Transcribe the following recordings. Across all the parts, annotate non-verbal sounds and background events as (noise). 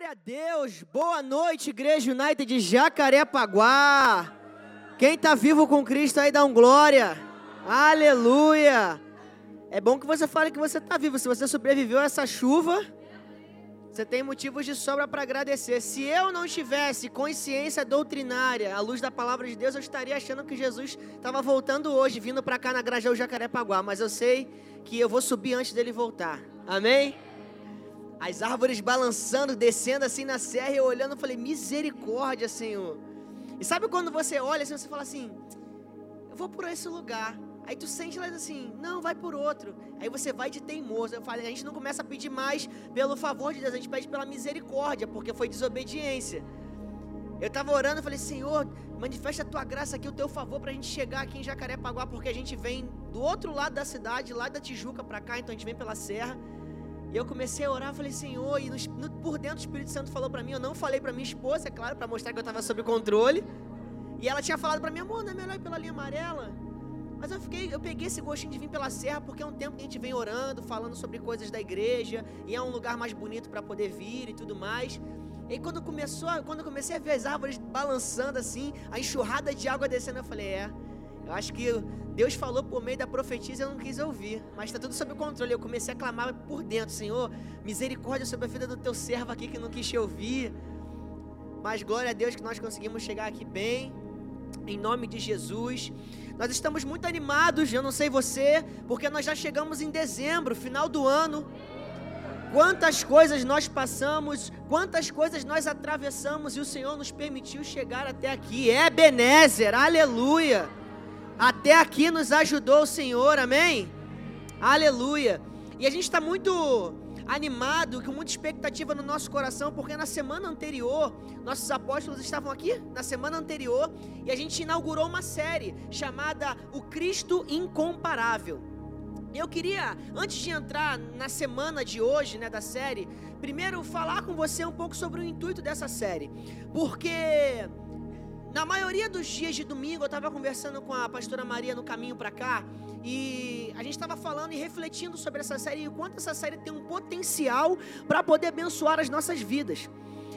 Glória a Deus, boa noite, Igreja United de Jacarepaguá. Quem está vivo com Cristo aí dá um glória. Aleluia. É bom que você fale que você está vivo. Se você sobreviveu a essa chuva, você tem motivos de sobra para agradecer. Se eu não tivesse consciência doutrinária, à luz da palavra de Deus, eu estaria achando que Jesus estava voltando hoje, vindo para cá na Grajaú Jacarepaguá. Mas eu sei que eu vou subir antes dele voltar. Amém? As árvores balançando, descendo assim na serra, e eu olhando, eu falei, misericórdia, Senhor. E sabe quando você olha assim, você fala assim, eu vou por esse lugar. Aí tu sente lá assim, não, vai por outro. Aí você vai de teimoso. Eu falei, a gente não começa a pedir mais pelo favor de Deus, a gente pede pela misericórdia, porque foi desobediência. Eu estava orando e falei, Senhor, manifesta a tua graça aqui, o teu favor para a gente chegar aqui em Jacarepaguá, porque a gente vem do outro lado da cidade, lá da Tijuca para cá, então a gente vem pela serra. E eu comecei a orar, falei, Senhor, e no, por dentro o Espírito Santo falou para mim, eu não falei para minha esposa, é claro, para mostrar que eu estava sob controle. E ela tinha falado para mim, amor, não é melhor ir pela linha amarela? Mas eu fiquei, eu peguei esse gostinho de vir pela serra, porque é um tempo que a gente vem orando, falando sobre coisas da igreja, e é um lugar mais bonito para poder vir e tudo mais. E quando começou, quando eu comecei a ver as árvores balançando assim, a enxurrada de água descendo, eu falei, é, eu acho que Deus falou por meio da profetisa e eu não quis ouvir, mas está tudo sob controle. Eu comecei a clamar por dentro: Senhor, misericórdia sobre a vida do teu servo aqui que não quis te ouvir. Mas glória a Deus que nós conseguimos chegar aqui bem, em nome de Jesus. Nós estamos muito animados, eu não sei você, porque nós já chegamos em dezembro, final do ano. Quantas coisas nós passamos, quantas coisas nós atravessamos e o Senhor nos permitiu chegar até aqui. É Benézer, aleluia. Até aqui nos ajudou o Senhor, amém? Aleluia. E a gente está muito animado, com muita expectativa no nosso coração, porque na semana anterior, nossos apóstolos estavam aqui, na semana anterior, e a gente inaugurou uma série chamada O Cristo Incomparável. Eu queria, antes de entrar na semana de hoje, né, da série, primeiro falar com você um pouco sobre o intuito dessa série, porque na maioria dos dias de domingo, eu estava conversando com a pastora Maria no caminho para cá, e a gente estava falando e refletindo sobre essa série e o quanto essa série tem um potencial para poder abençoar as nossas vidas.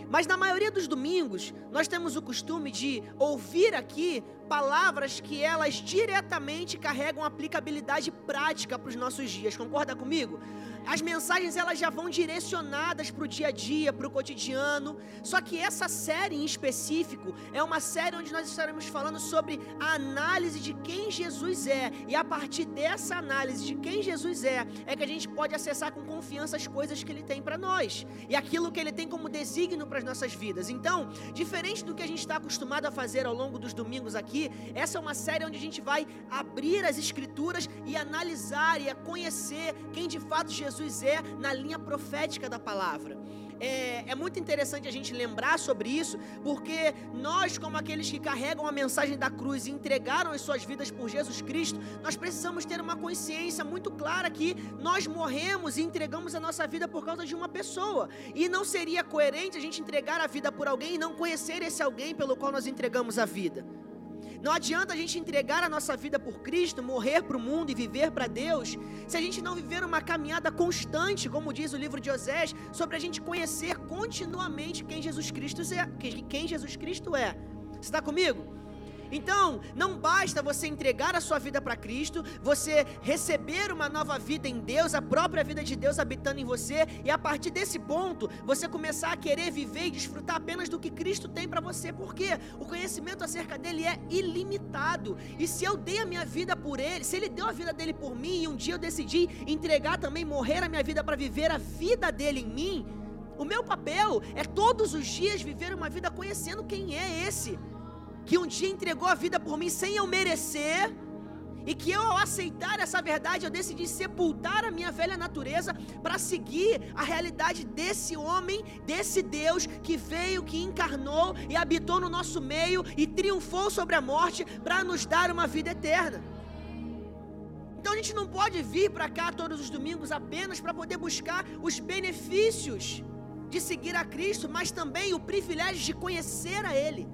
Mas na maioria dos domingos, nós temos o costume de ouvir aqui palavras que elas diretamente carregam aplicabilidade prática para os nossos dias. Concorda comigo? as mensagens elas já vão direcionadas para o dia a dia, para o cotidiano. Só que essa série em específico é uma série onde nós estaremos falando sobre a análise de quem Jesus é. E a partir dessa análise de quem Jesus é, é que a gente pode acessar com confiança as coisas que Ele tem para nós e aquilo que Ele tem como desígnio para as nossas vidas. Então, diferente do que a gente está acostumado a fazer ao longo dos domingos aqui, essa é uma série onde a gente vai abrir as Escrituras e analisar e a conhecer quem de fato Jesus Jesus é na linha profética da palavra. É, é, muito interessante a gente lembrar sobre isso, porque nós, como aqueles que carregam a mensagem da cruz e entregaram as suas vidas por Jesus Cristo, nós precisamos ter uma consciência muito clara que nós morremos e entregamos a nossa vida por causa de uma pessoa. E não seria coerente a gente entregar a vida por alguém e não conhecer esse alguém pelo qual nós entregamos a vida. Não adianta a gente entregar a nossa vida por Cristo, morrer para o mundo e viver para Deus, se a gente não viver uma caminhada constante, como diz o livro de Osés, sobre a gente conhecer continuamente quem Jesus Cristo é. Quem Jesus Cristo é. Você está comigo? Então, não basta você entregar a sua vida para Cristo, você receber uma nova vida em Deus, a própria vida de Deus habitando em você, e a partir desse ponto, você começar a querer viver e desfrutar apenas do que Cristo tem para você, porque o conhecimento acerca dele é ilimitado. E se eu dei a minha vida por ele, se ele deu a vida dele por mim, e um dia eu decidi entregar também, morrer a minha vida para viver a vida dele em mim, o meu papel é todos os dias viver uma vida conhecendo quem é esse que um dia entregou a vida por mim sem eu merecer, e que eu, ao aceitar essa verdade, eu decidi sepultar a minha velha natureza para seguir a realidade desse homem, desse Deus que veio, que encarnou e habitou no nosso meio e triunfou sobre a morte para nos dar uma vida eterna. Então a gente não pode vir para cá todos os domingos apenas para poder buscar os benefícios de seguir a Cristo, mas também o privilégio de conhecer a Ele.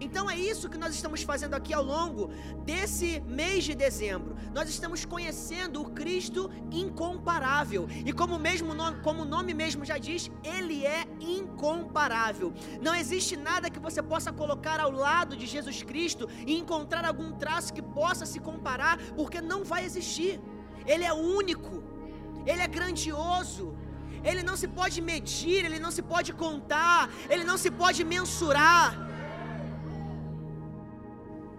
Então é isso que nós estamos fazendo aqui ao longo desse mês de dezembro. Nós estamos conhecendo o Cristo incomparável. E como, mesmo nome, como o nome mesmo já diz, ele é incomparável. Não existe nada que você possa colocar ao lado de Jesus Cristo e encontrar algum traço que possa se comparar, porque não vai existir. Ele é único. Ele é grandioso. Ele não se pode medir, ele não se pode contar, ele não se pode mensurar.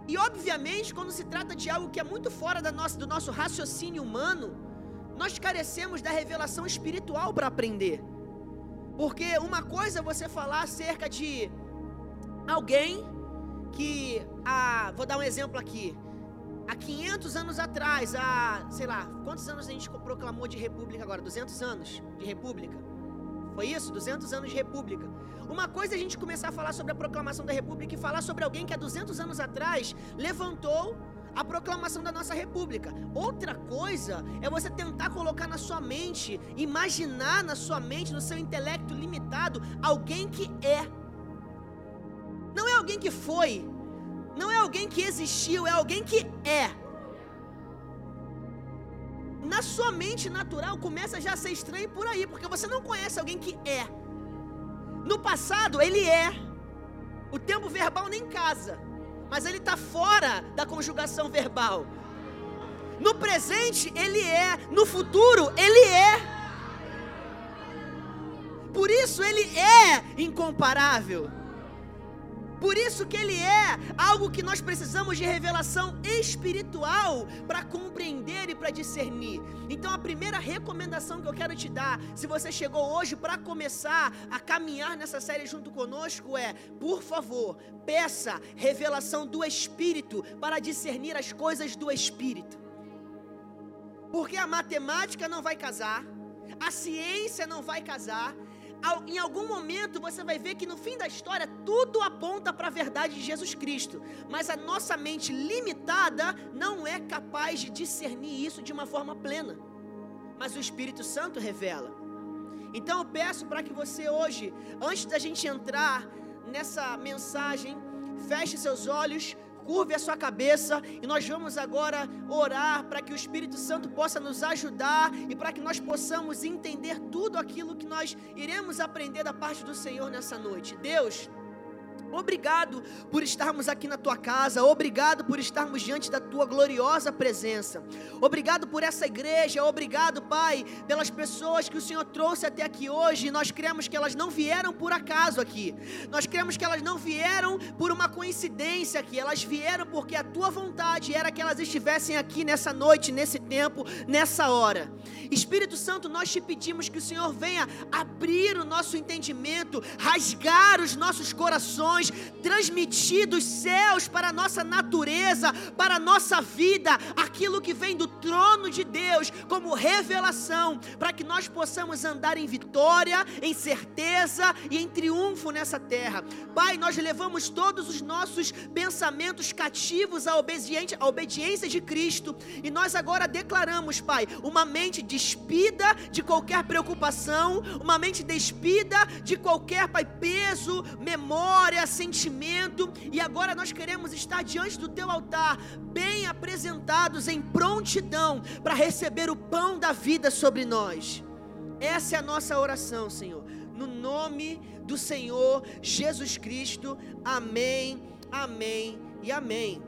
E obviamente, quando se trata de algo que é muito fora da nossa, do nosso raciocínio humano, nós carecemos da revelação espiritual para aprender. Porque uma coisa é você falar acerca de alguém que, ah, vou dar um exemplo aqui, há 500 anos atrás, há, sei lá, quantos anos a gente proclamou de república agora? 200 anos de república? Foi isso? 200 anos de república. Uma coisa é a gente começar a falar sobre a proclamação da república e falar sobre alguém que há 200 anos atrás levantou a proclamação da nossa república. Outra coisa é você tentar colocar na sua mente, imaginar na sua mente, no seu intelecto limitado, alguém que é. Não é alguém que foi, não é alguém que existiu, é alguém que é. Na sua mente natural começa já a ser estranho por aí, porque você não conhece alguém que é. No passado, ele é. O tempo verbal nem casa, mas ele está fora da conjugação verbal. No presente, ele é. No futuro, ele é. Por isso, ele é incomparável. Por isso que ele é algo que nós precisamos de revelação espiritual para compreender e para discernir. Então a primeira recomendação que eu quero te dar, se você chegou hoje para começar a caminhar nessa série junto conosco é, por favor, peça revelação do espírito para discernir as coisas do espírito. Porque a matemática não vai casar, a ciência não vai casar, em algum momento você vai ver que no fim da história tudo aponta para a verdade de Jesus Cristo, mas a nossa mente limitada não é capaz de discernir isso de uma forma plena. Mas o Espírito Santo revela. Então eu peço para que você hoje, antes da gente entrar nessa mensagem, feche seus olhos, curve a sua cabeça e nós vamos agora orar para que o Espírito Santo possa nos ajudar e para que nós possamos entender tudo aquilo que nós iremos aprender da parte do Senhor nessa noite. Deus, Obrigado por estarmos aqui na tua casa, obrigado por estarmos diante da tua gloriosa presença. Obrigado por essa igreja, obrigado, Pai, pelas pessoas que o Senhor trouxe até aqui hoje. Nós cremos que elas não vieram por acaso aqui. Nós cremos que elas não vieram por uma coincidência aqui. Elas vieram porque a tua vontade era que elas estivessem aqui nessa noite, nesse tempo, nessa hora. Espírito Santo, nós te pedimos que o Senhor venha abrir o nosso entendimento, rasgar os nossos corações transmitir dos céus para a nossa natureza, para a nossa vida, aquilo que vem do trono de Deus como revelação, para que nós possamos andar em vitória, em certeza e em triunfo nessa terra. Pai, nós levamos todos os nossos pensamentos cativos à, obediente, à obediência de Cristo e nós agora declaramos, Pai, uma mente despida de qualquer preocupação, uma mente despida de qualquer, Pai, peso, memória, sentimento, e agora nós queremos estar diante do teu altar, bem apresentados em prontidão para receber o pão da vida sobre nós. Essa é a nossa oração, Senhor. No nome do Senhor Jesus Cristo. Amém, amém e amém.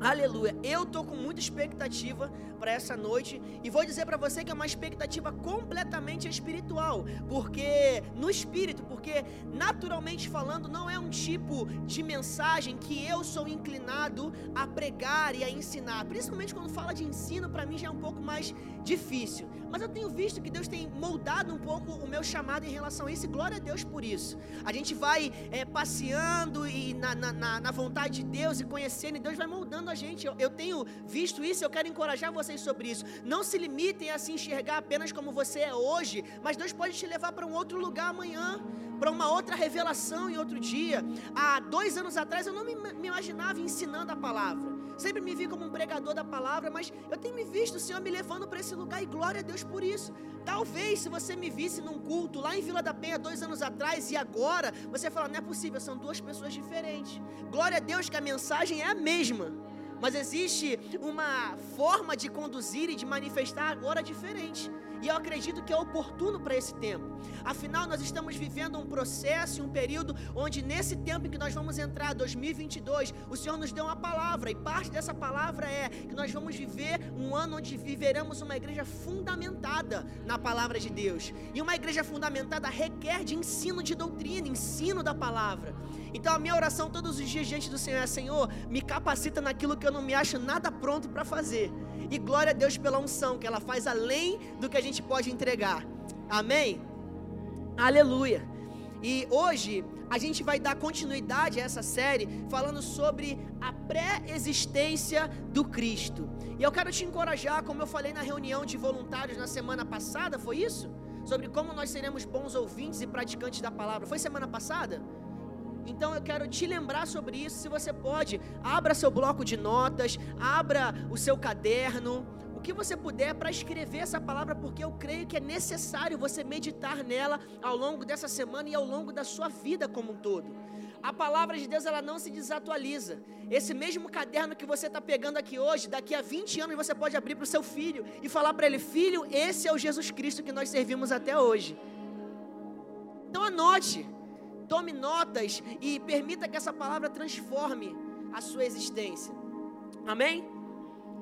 Aleluia. Eu tô com muita expectativa para essa noite e vou dizer para você que é uma expectativa completamente espiritual, porque no espírito, porque naturalmente falando não é um tipo de mensagem que eu sou inclinado a pregar e a ensinar. Principalmente quando fala de ensino, para mim já é um pouco mais difícil. Mas eu tenho visto que Deus tem moldado um pouco o meu chamado em relação a isso, e glória a Deus por isso. A gente vai é, passeando e na, na, na, vontade de Deus e conhecendo, e Deus vai moldando a gente. Eu, eu tenho visto isso, eu quero encorajar vocês sobre isso. Não se limitem a se enxergar apenas como você é hoje, mas Deus pode te levar para um outro lugar amanhã, para uma outra revelação em outro dia. Há dois anos atrás eu não me, me imaginava ensinando a palavra. sempre me vi como um pregador da palavra, mas eu tenho me visto o Senhor me levando para esse lugar e glória a Deus por isso. Talvez se você me visse num culto lá em Vila da Penha dois anos atrás e agora, você fala, não é possível, são duas pessoas diferentes. Glória a Deus que a mensagem é a mesma, mas existe uma forma de conduzir e de manifestar agora diferente. E eu acredito que é oportuno para esse tempo. Afinal, nós estamos vivendo um processo um período onde, nesse tempo em que nós vamos entrar, 2022, o Senhor nos deu uma palavra. E parte dessa palavra é que nós vamos viver um ano onde viveremos uma igreja fundamentada na palavra de Deus. E uma igreja fundamentada requer de ensino de doutrina, ensino da palavra. Então a minha oração todos os dias diante do Senhor é: Senhor, me capacita naquilo que eu não me acho nada pronto para fazer. E glória a Deus pela unção, que ela faz além do que a gente pode entregar. Amém? Aleluia. E hoje a gente vai dar continuidade a essa série falando sobre a pré-existência do Cristo. E eu quero te encorajar, como eu falei na reunião de voluntários na semana passada, foi isso? Sobre como nós seremos bons ouvintes e praticantes da palavra. Foi semana passada? Então eu quero te lembrar sobre isso. Se você pode, abra seu bloco de notas, abra o seu caderno, o que você puder para escrever essa palavra, porque eu creio que é necessário você meditar nela ao longo dessa semana e ao longo da sua vida como um todo. A palavra de Deus ela não se desatualiza. Esse mesmo caderno que você está pegando aqui hoje, daqui a 20 anos você pode abrir para o seu filho e falar para ele: Filho, esse é o Jesus Cristo que nós servimos até hoje. Então anote tome notas e permita que essa palavra transforme a sua existência. Amém?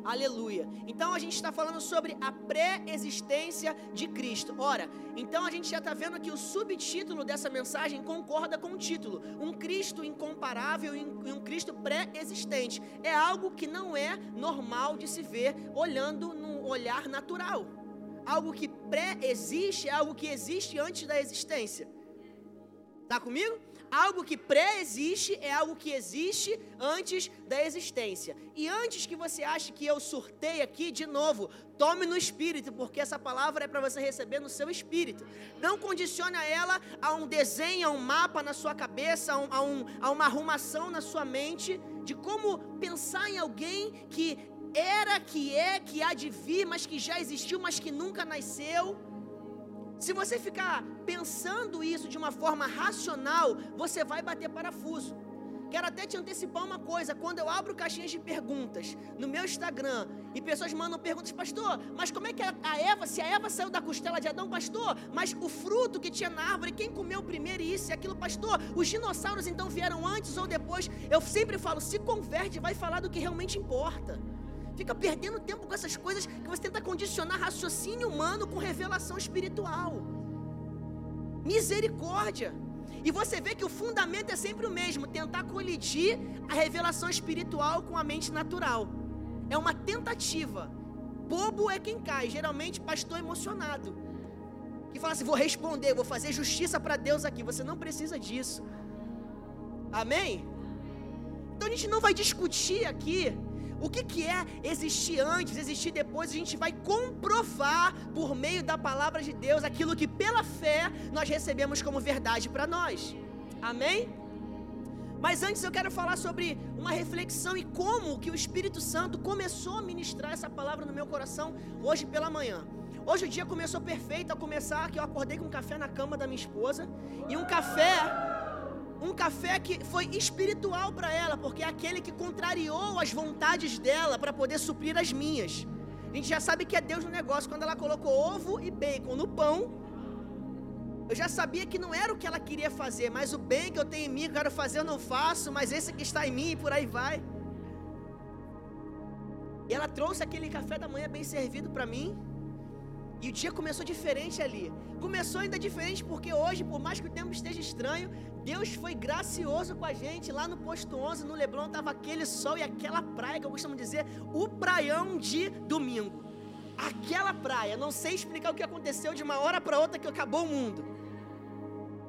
Aleluia. Então a gente está falando sobre a pré-existência de Cristo. Ora, então a gente já está vendo que o subtítulo dessa mensagem concorda com o título: Um Cristo incomparável e um Cristo pré-existente. É algo que não é normal de se ver olhando no olhar natural. Algo que pré-existe é algo que existe antes da existência. Está comigo? Algo que pré-existe é algo que existe antes da existência. E antes que você ache que eu surtei aqui, de novo, tome no espírito, porque essa palavra é para você receber no seu espírito. Não condicione ela a um desenho, a um mapa na sua cabeça, a, um, a, um, a uma arrumação na sua mente de como pensar em alguém que era, que é, que há de vir, mas que já existiu, mas que nunca nasceu. Se você ficar pensando isso de uma forma racional, você vai bater parafuso. Quero até te antecipar uma coisa: quando eu abro caixinhas de perguntas no meu Instagram e pessoas mandam perguntas, pastor, mas como é que a Eva, se a Eva saiu da costela de Adão, pastor, mas o fruto que tinha na árvore, quem comeu primeiro isso e aquilo, pastor, os dinossauros então vieram antes ou depois? Eu sempre falo: se converte, vai falar do que realmente importa. Fica perdendo tempo com essas coisas que você tenta condicionar raciocínio humano com revelação espiritual. Misericórdia. E você vê que o fundamento é sempre o mesmo: tentar colidir a revelação espiritual com a mente natural. É uma tentativa. Bobo é quem cai, geralmente pastor emocionado. Que fala assim: vou responder, vou fazer justiça para Deus aqui. Você não precisa disso. Amém? Então a gente não vai discutir aqui o que, que é existir antes, existir depois? A gente vai comprovar por meio da palavra de Deus aquilo que pela fé nós recebemos como verdade para nós. Amém? Mas antes eu quero falar sobre uma reflexão e como que o Espírito Santo começou a ministrar essa palavra no meu coração hoje pela manhã. Hoje o dia começou perfeito, a começar que eu acordei com um café na cama da minha esposa e um café um café que foi espiritual para ela, porque é aquele que contrariou as vontades dela para poder suprir as minhas. A gente já sabe que é Deus no negócio. Quando ela colocou ovo e bacon no pão, eu já sabia que não era o que ela queria fazer, mas o bem que eu tenho em mim, eu quero fazer, eu não faço, mas esse que está em mim, e por aí vai. E ela trouxe aquele café da manhã bem servido para mim. E o dia começou diferente ali. Começou ainda diferente porque hoje, por mais que o tempo esteja estranho, Deus foi gracioso com a gente. Lá no posto 11, no Leblon, estava aquele sol e aquela praia que eu costumo dizer, o praião de domingo. Aquela praia, não sei explicar o que aconteceu de uma hora para outra que acabou o mundo.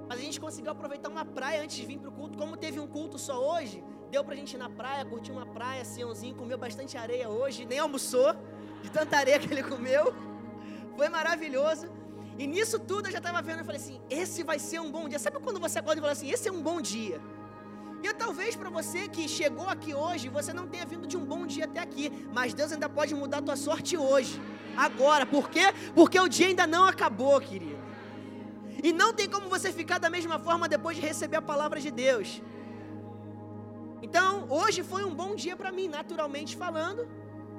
Mas a gente conseguiu aproveitar uma praia antes de vir para o culto. Como teve um culto só hoje, deu para a gente ir na praia, curtir uma praia, Siãozinho, comeu bastante areia hoje, nem almoçou, de tanta areia que ele comeu. Foi maravilhoso. E nisso tudo eu já estava vendo, eu falei assim, esse vai ser um bom dia. Sabe quando você acorda e fala assim, esse é um bom dia? E talvez para você que chegou aqui hoje, você não tenha vindo de um bom dia até aqui, mas Deus ainda pode mudar a tua sorte hoje, agora. Por quê? Porque o dia ainda não acabou, querido. E não tem como você ficar da mesma forma depois de receber a palavra de Deus. Então, hoje foi um bom dia para mim, naturalmente falando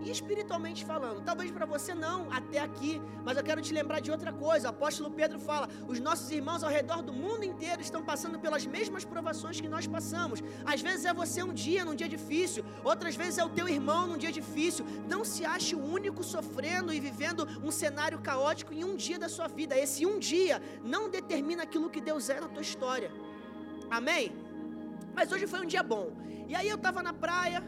espiritualmente falando. Talvez para você não, até aqui, mas eu quero te lembrar de outra coisa. O apóstolo Pedro fala: os nossos irmãos ao redor do mundo inteiro estão passando pelas mesmas provações que nós passamos. Às vezes é você um dia, num dia difícil, outras vezes é o teu irmão num dia difícil. Não se ache o único sofrendo e vivendo um cenário caótico em um dia da sua vida. Esse um dia não determina aquilo que Deus é na tua história. Amém? Mas hoje foi um dia bom. E aí eu estava na praia,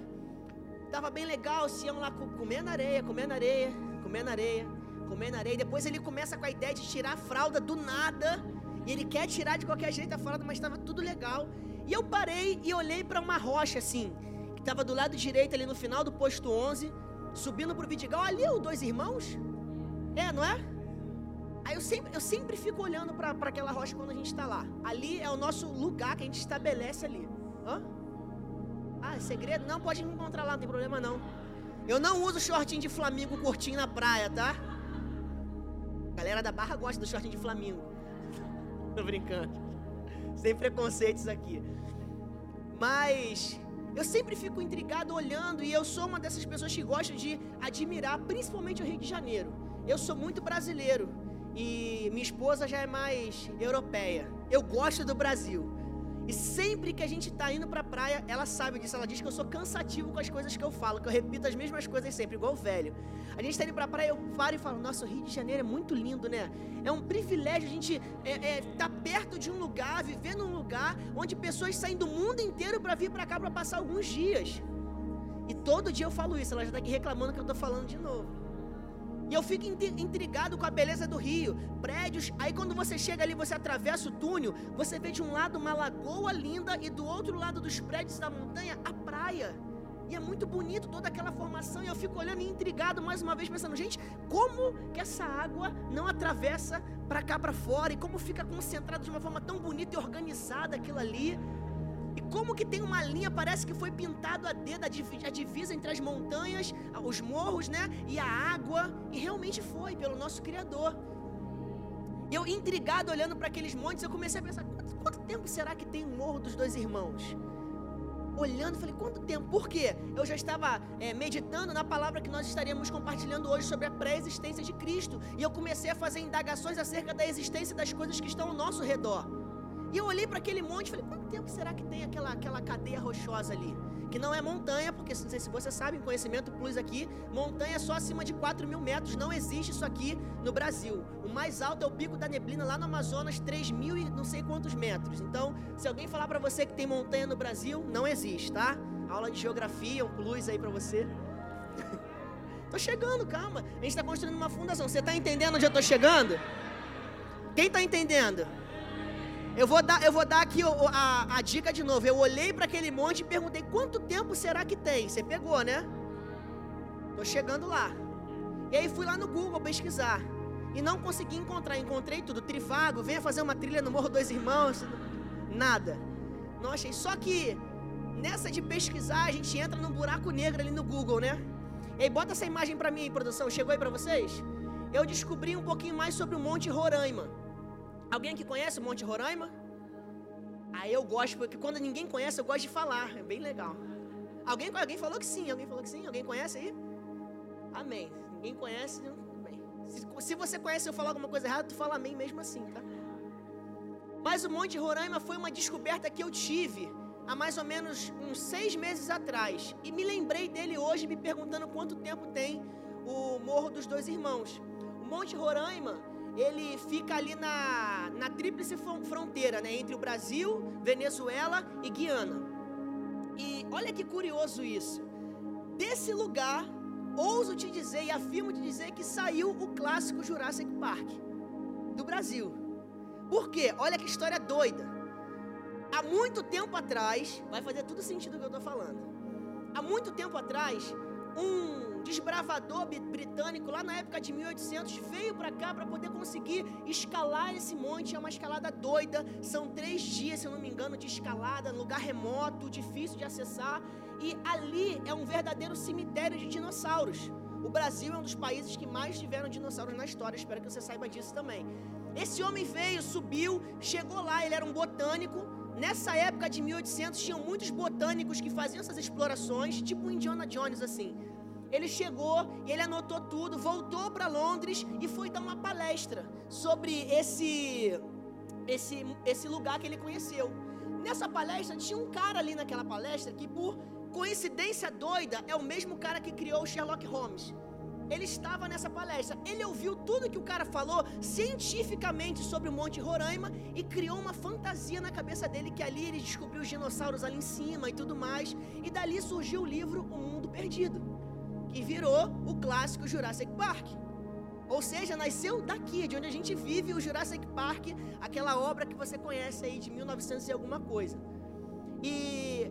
Tava bem legal, o Sião lá comendo areia, comendo areia, comendo areia, comendo areia. Depois ele começa com a ideia de tirar a fralda do nada. E ele quer tirar de qualquer jeito a fralda, mas estava tudo legal. E eu parei e olhei para uma rocha assim, que estava do lado direito ali no final do posto 11, subindo pro Vidigal. Ali é os dois irmãos? É, não é? Aí eu sempre, eu sempre fico olhando para aquela rocha quando a gente está lá. Ali é o nosso lugar que a gente estabelece ali. Hã? Ah, segredo? Não, pode me encontrar lá, não tem problema não. Eu não uso shortinho de flamingo curtinho na praia, tá? A galera da barra gosta do shortinho de flamingo. (laughs) Tô brincando. Sem preconceitos aqui. Mas eu sempre fico intrigado olhando e eu sou uma dessas pessoas que gosta de admirar, principalmente o Rio de Janeiro. Eu sou muito brasileiro e minha esposa já é mais europeia. Eu gosto do Brasil. E sempre que a gente está indo para a praia, ela sabe disso. Ela diz que eu sou cansativo com as coisas que eu falo, que eu repito as mesmas coisas sempre, igual velho. A gente está indo para a praia, eu paro e falo: Nossa, o Rio de Janeiro é muito lindo, né? É um privilégio a gente estar é, é, tá perto de um lugar, viver num lugar onde pessoas saem do mundo inteiro para vir para cá para passar alguns dias. E todo dia eu falo isso, ela já está aqui reclamando que eu estou falando de novo. E eu fico intrigado com a beleza do rio, prédios. Aí quando você chega ali, você atravessa o túnel, você vê de um lado uma lagoa linda e do outro lado dos prédios da montanha a praia. E é muito bonito toda aquela formação. E eu fico olhando e intrigado mais uma vez, pensando, gente, como que essa água não atravessa para cá para fora? E como fica concentrado de uma forma tão bonita e organizada aquilo ali? E como que tem uma linha, parece que foi pintado a dedo, a divisa entre as montanhas, os morros, né? E a água. E realmente foi, pelo nosso Criador. Eu, intrigado, olhando para aqueles montes, eu comecei a pensar: quanto, quanto, tempo será que tem o Morro dos Dois Irmãos? Olhando, falei: quanto tempo? Por quê? Eu já estava é, meditando na palavra que nós estaríamos compartilhando hoje sobre a pré-existência de Cristo. E eu comecei a fazer indagações acerca da existência das coisas que estão ao nosso redor. E eu olhei para aquele monte e falei: quanto tempo será que tem aquela, aquela cadeia rochosa ali? Que não é montanha, porque não sei se você sabe, em conhecimento plus aqui, montanha é só acima de 4 mil metros. Não existe isso aqui no Brasil. O mais alto é o Pico da Neblina, lá no Amazonas, 3 mil e não sei quantos metros. Então, se alguém falar para você que tem montanha no Brasil, não existe, tá? Aula de geografia, um plus aí para você. (laughs) tô chegando, calma. A gente está construindo uma fundação. Você está entendendo onde eu estou chegando? Quem está entendendo? Eu vou dar, eu vou dar aqui a, a, dica de novo. Eu olhei para aquele monte e perguntei: quanto tempo será que tem? Você pegou, né? Tô chegando lá. E aí fui lá no Google pesquisar. E não consegui encontrar. Encontrei tudo. Trivago, venha fazer uma trilha no Morro Dois Irmãos. Nada. Não achei. Só que nessa de pesquisar, a gente entra num buraco negro ali no Google, né? E aí bota essa imagem para mim produção. Chegou aí para vocês? Eu descobri um pouquinho mais sobre o Monte Roraima. Alguém que conhece o Monte Roraima? Aí eu gosto, porque quando ninguém conhece, eu gosto de falar. É bem legal. Alguém, alguém falou que sim, alguém falou que sim, alguém conhece aí? Amém. Ninguém conhece, bem. Se, se você conhece eu falar alguma coisa errada, tu fala amém mesmo assim, tá? Mas o Monte Roraima foi uma descoberta que eu tive há mais ou menos uns seis meses atrás. E me lembrei dele hoje, me perguntando quanto tempo tem o Morro dos Dois Irmãos. O Monte Roraima ele fica ali na, na tríplice fronteira, né, entre o Brasil, Venezuela e Guiana. E olha que curioso isso. Desse lugar, ouso te dizer e afirmo te dizer que saiu o clássico Jurassic Park do Brasil. Por quê? Olha que história doida. Há muito tempo atrás, vai fazer tudo sentido o que eu estou falando. Há muito tempo atrás, um desbravador britânico lá na época de 1800 veio para cá para poder conseguir escalar esse monte. É uma escalada doida. São três dias, se eu não me engano, de escalada, lugar remoto, difícil de acessar. E ali é um verdadeiro cemitério de dinossauros. O Brasil é um dos países que mais tiveram dinossauros na história. Espero que você saiba disso também. Esse homem veio, subiu, chegou lá. Ele era um botânico. Nessa época de 1800 tinham muitos botânicos que faziam essas explorações, tipo Indiana Jones assim. Ele chegou ele anotou tudo, voltou para Londres e foi dar uma palestra sobre esse esse esse lugar que ele conheceu. Nessa palestra tinha um cara ali naquela palestra que por coincidência doida é o mesmo cara que criou o Sherlock Holmes. Ele estava nessa palestra, ele ouviu tudo que o cara falou cientificamente sobre o Monte Roraima e criou uma fantasia na cabeça dele que ali ele descobriu os dinossauros ali em cima e tudo mais. E dali surgiu o livro O Mundo Perdido que virou o clássico Jurassic Park. Ou seja, nasceu daqui, de onde a gente vive, o Jurassic Park, aquela obra que você conhece aí de 1900 e alguma coisa. E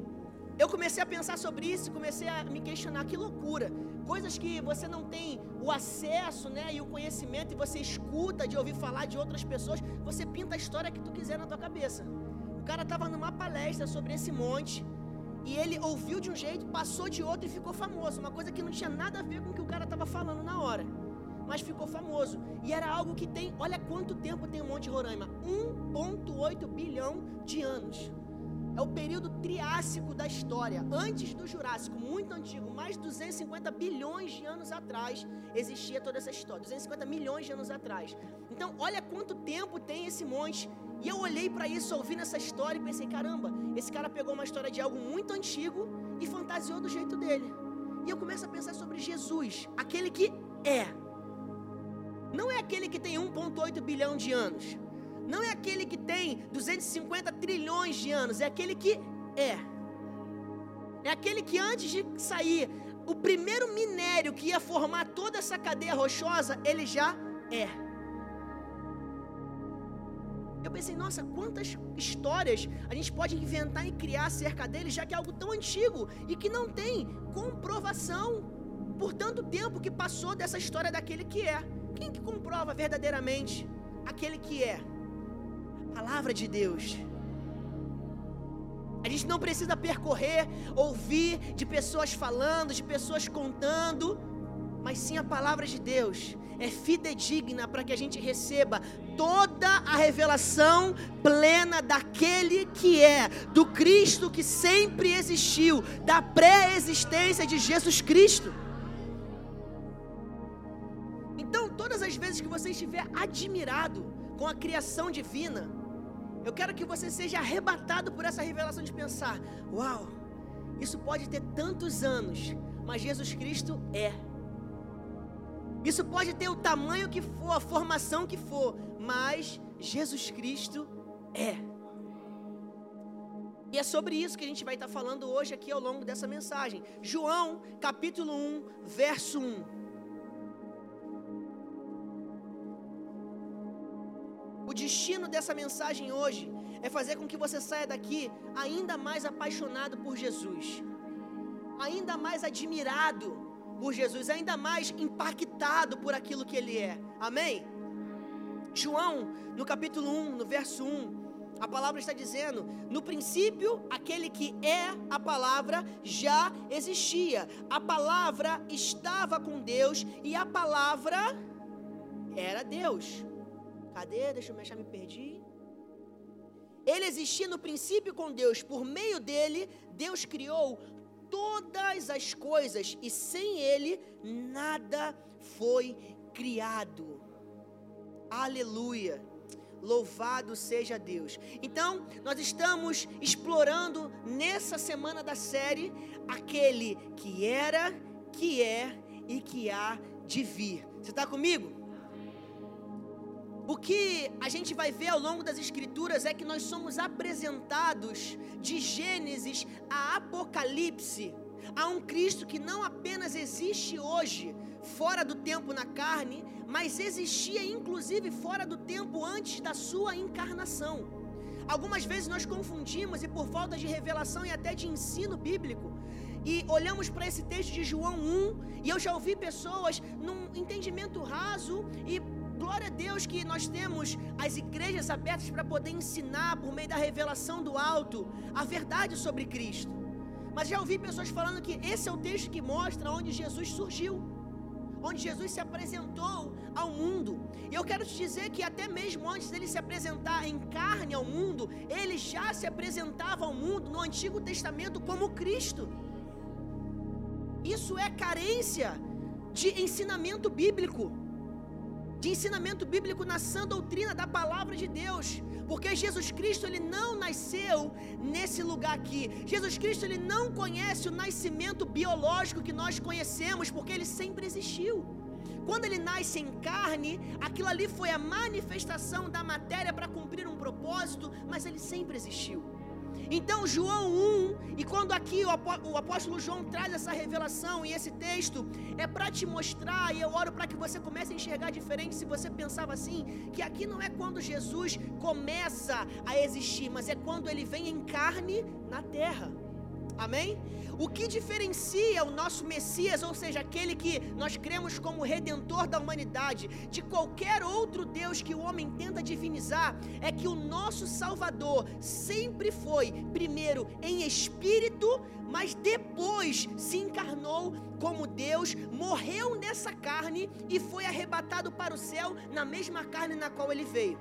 eu comecei a pensar sobre isso, comecei a me questionar, que loucura. Coisas que você não tem o acesso, né, e o conhecimento, e você escuta de ouvir falar de outras pessoas, você pinta a história que tu quiser na tua cabeça. O cara estava numa palestra sobre esse monte, e ele ouviu de um jeito, passou de outro e ficou famoso. Uma coisa que não tinha nada a ver com o que o cara estava falando na hora. Mas ficou famoso. E era algo que tem, olha quanto tempo tem o Monte Roraima: 1,8 bilhão de anos. É o período triássico da história, antes do Jurássico, muito antigo, mais de 250 bilhões de anos atrás existia toda essa história, 250 milhões de anos atrás. Então, olha quanto tempo tem esse monte e eu olhei para isso, ouvindo essa história e pensei: caramba, esse cara pegou uma história de algo muito antigo e fantasiou do jeito dele. E eu começo a pensar sobre Jesus, aquele que é. Não é aquele que tem 1,8 bilhão de anos. Não é aquele que tem 250 trilhões de anos. É aquele que é. É aquele que antes de sair o primeiro minério que ia formar toda essa cadeia rochosa, ele já é. Eu pensei, nossa, quantas histórias a gente pode inventar e criar acerca dele, já que é algo tão antigo e que não tem comprovação por tanto tempo que passou dessa história daquele que é. Quem que comprova verdadeiramente aquele que é? A palavra de Deus. A gente não precisa percorrer, ouvir de pessoas falando, de pessoas contando, mas sim a palavra de Deus é fidedigna para que a gente receba toda a revelação plena daquele que é, do Cristo que sempre existiu, da pré-existência de Jesus Cristo. Então, todas as vezes que você estiver admirado com a criação divina, eu quero que você seja arrebatado por essa revelação de pensar: uau, isso pode ter tantos anos, mas Jesus Cristo é. Isso pode ter o tamanho que for, a formação que for, mas Jesus Cristo é. E é sobre isso que a gente vai estar falando hoje aqui ao longo dessa mensagem. João, capítulo 1, verso 1. O destino dessa mensagem hoje é fazer com que você saia daqui ainda mais apaixonado por Jesus, ainda mais admirado por Jesus, ainda mais impactado por aquilo que ele é. Amém? João, no capítulo 1, no verso 1, a palavra está dizendo: no princípio, aquele que é a palavra já existia. A palavra estava com Deus e a palavra era Deus. Cadê? Deixa eu me achar, me perdi. Ele existia no princípio com Deus, por meio dele, Deus criou todas as coisas e sem ele nada foi criado. Aleluia. Louvado seja Deus. Então, nós estamos explorando nessa semana da série aquele que era, que é e que há de vir. Você está comigo? O que a gente vai ver ao longo das Escrituras é que nós somos apresentados de Gênesis a Apocalipse a um Cristo que não apenas existe hoje, fora do tempo na carne, mas existia inclusive fora do tempo antes da sua encarnação. Algumas vezes nós confundimos e por falta de revelação e até de ensino bíblico, e olhamos para esse texto de João 1, e eu já ouvi pessoas num entendimento raso e glória a Deus que nós temos as igrejas abertas para poder ensinar por meio da revelação do alto a verdade sobre Cristo. Mas já ouvi pessoas falando que esse é o texto que mostra onde Jesus surgiu, onde Jesus se apresentou ao mundo. E eu quero te dizer que até mesmo antes dele se apresentar em carne ao mundo, ele já se apresentava ao mundo no Antigo Testamento como Cristo. Isso é carência de ensinamento bíblico de ensinamento bíblico na sã doutrina da palavra de Deus. Porque Jesus Cristo ele não nasceu nesse lugar aqui. Jesus Cristo ele não conhece o nascimento biológico que nós conhecemos, porque ele sempre existiu. Quando ele nasce em carne, aquilo ali foi a manifestação da matéria para cumprir um propósito, mas ele sempre existiu. Então, João 1, e quando aqui o apóstolo João traz essa revelação e esse texto, é para te mostrar, e eu oro para que você comece a enxergar diferente se você pensava assim, que aqui não é quando Jesus começa a existir, mas é quando ele vem em carne na terra. Amém? O que diferencia o nosso Messias, ou seja, aquele que nós cremos como redentor da humanidade, de qualquer outro Deus que o homem tenta divinizar, é que o nosso Salvador sempre foi, primeiro, em espírito, mas depois se encarnou como Deus, morreu nessa carne e foi arrebatado para o céu na mesma carne na qual ele veio.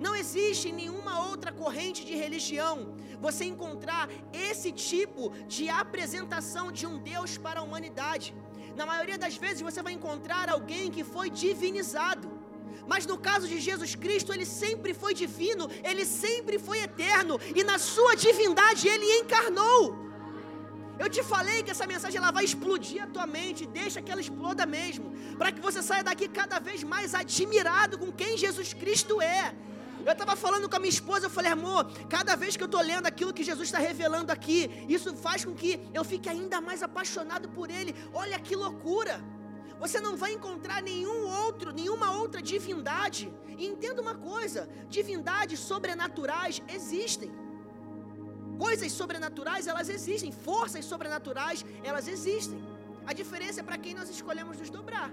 Não existe nenhuma outra corrente de religião você encontrar esse tipo de apresentação de um Deus para a humanidade. Na maioria das vezes você vai encontrar alguém que foi divinizado. Mas no caso de Jesus Cristo, ele sempre foi divino, ele sempre foi eterno, e na sua divindade ele encarnou. Eu te falei que essa mensagem ela vai explodir a tua mente, deixa que ela exploda mesmo, para que você saia daqui cada vez mais admirado com quem Jesus Cristo é. Eu estava falando com a minha esposa, eu falei, amor, cada vez que eu estou lendo aquilo que Jesus está revelando aqui, isso faz com que eu fique ainda mais apaixonado por Ele. Olha que loucura! Você não vai encontrar nenhum outro, nenhuma outra divindade. E entenda uma coisa: divindades sobrenaturais existem. Coisas sobrenaturais, elas existem. Forças sobrenaturais, elas existem. A diferença é para quem nós escolhemos nos dobrar.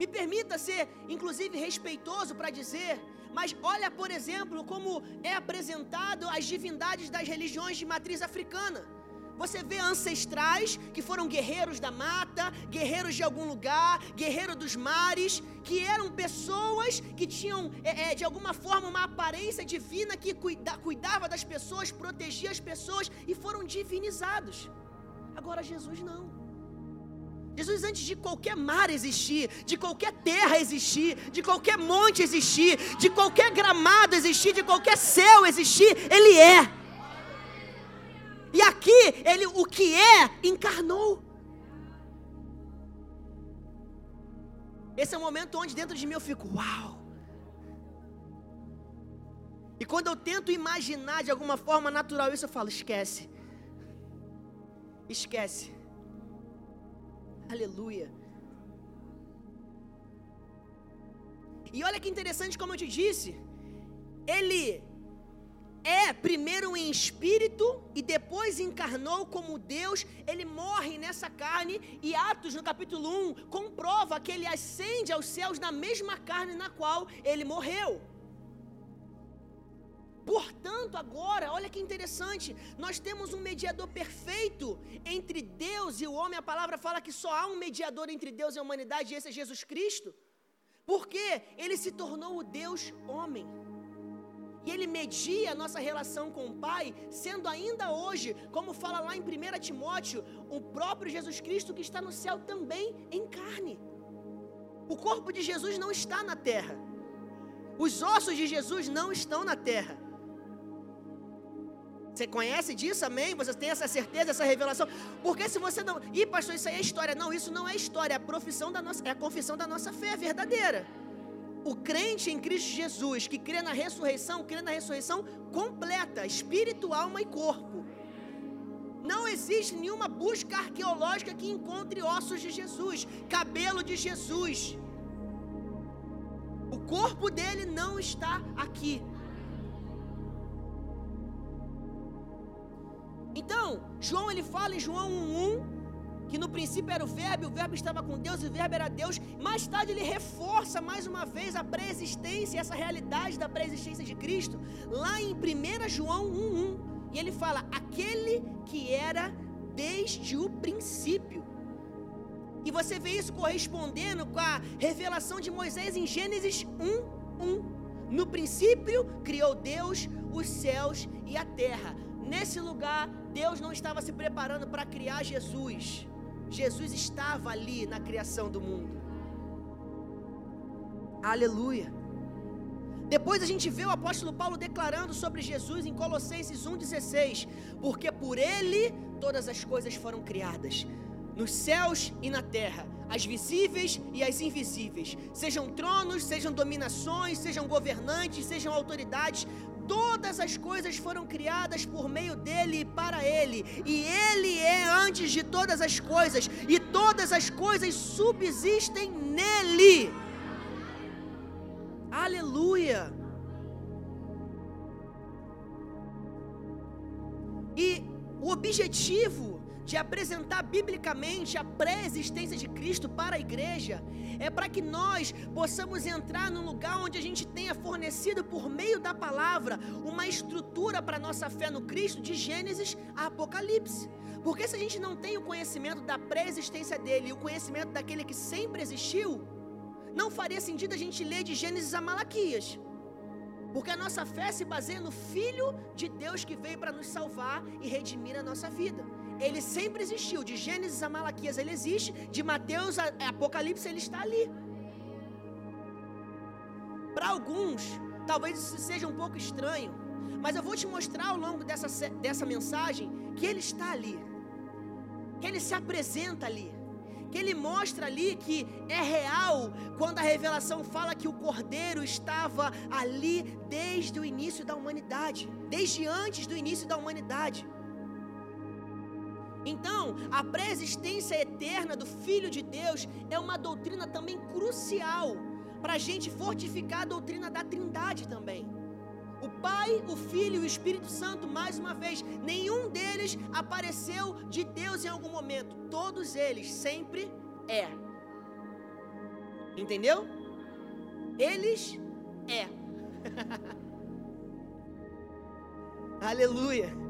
Me permita ser, inclusive, respeitoso para dizer, mas olha, por exemplo, como é apresentado as divindades das religiões de matriz africana. Você vê ancestrais que foram guerreiros da mata, guerreiros de algum lugar, guerreiros dos mares, que eram pessoas que tinham, é, é, de alguma forma, uma aparência divina que cuida, cuidava das pessoas, protegia as pessoas e foram divinizados. Agora Jesus não. Jesus, antes de qualquer mar existir, de qualquer terra existir, de qualquer monte existir, de qualquer gramado existir, de qualquer céu existir, Ele é. E aqui, Ele, o que é, encarnou. Esse é o momento onde dentro de mim eu fico, uau. E quando eu tento imaginar de alguma forma natural isso, eu falo, esquece. Esquece. Aleluia. E olha que interessante, como eu te disse, ele é primeiro em espírito e depois encarnou como Deus, ele morre nessa carne e Atos no capítulo 1 comprova que ele ascende aos céus na mesma carne na qual ele morreu. Portanto, agora, olha que interessante, nós temos um mediador perfeito entre Deus e o homem. A palavra fala que só há um mediador entre Deus e a humanidade, e esse é Jesus Cristo. Porque ele se tornou o Deus homem. E ele media a nossa relação com o Pai, sendo ainda hoje, como fala lá em 1 Timóteo, o próprio Jesus Cristo que está no céu também em carne. O corpo de Jesus não está na terra. Os ossos de Jesus não estão na terra. Você conhece disso, amém? Você tem essa certeza, essa revelação? Porque se você não. Ih, pastor, isso aí é história. Não, isso não é história, é a profissão da nossa, é a confissão da nossa fé verdadeira. O crente em Cristo Jesus, que crê na ressurreição, crê na ressurreição completa, espírito, alma e corpo. Não existe nenhuma busca arqueológica que encontre ossos de Jesus, cabelo de Jesus. O corpo dele não está aqui. Então, João ele fala em João 1:1 que no princípio era o verbo, o verbo estava com Deus, e o verbo era Deus. Mais tarde ele reforça mais uma vez a preexistência, essa realidade da preexistência de Cristo, lá em 1 João 1:1. E ele fala: "Aquele que era desde o princípio". E você vê isso correspondendo com a revelação de Moisés em Gênesis 1:1. No princípio criou Deus os céus e a terra. Nesse lugar, Deus não estava se preparando para criar Jesus. Jesus estava ali na criação do mundo. Aleluia. Depois a gente vê o apóstolo Paulo declarando sobre Jesus em Colossenses 1,16: Porque por ele todas as coisas foram criadas, nos céus e na terra, as visíveis e as invisíveis, sejam tronos, sejam dominações, sejam governantes, sejam autoridades, Todas as coisas foram criadas por meio dele e para ele, e ele é antes de todas as coisas, e todas as coisas subsistem nele. Aleluia. E o objetivo de apresentar biblicamente a pré-existência de Cristo para a igreja, é para que nós possamos entrar num lugar onde a gente tenha fornecido por meio da palavra uma estrutura para a nossa fé no Cristo de Gênesis a Apocalipse. Porque se a gente não tem o conhecimento da pré-existência dele e o conhecimento daquele que sempre existiu, não faria sentido a gente ler de Gênesis a Malaquias. Porque a nossa fé se baseia no Filho de Deus que veio para nos salvar e redimir a nossa vida ele sempre existiu. De Gênesis a Malaquias ele existe, de Mateus a Apocalipse ele está ali. Para alguns, talvez isso seja um pouco estranho, mas eu vou te mostrar ao longo dessa, dessa mensagem que ele está ali, que ele se apresenta ali, que ele mostra ali que é real quando a revelação fala que o Cordeiro estava ali desde o início da humanidade, desde antes do início da humanidade. Então, a pré-existência eterna do Filho de Deus é uma doutrina também crucial para a gente fortificar a doutrina da Trindade também. O Pai, o Filho e o Espírito Santo, mais uma vez, nenhum deles apareceu de Deus em algum momento. Todos eles sempre é. Entendeu? Eles é. (laughs) Aleluia.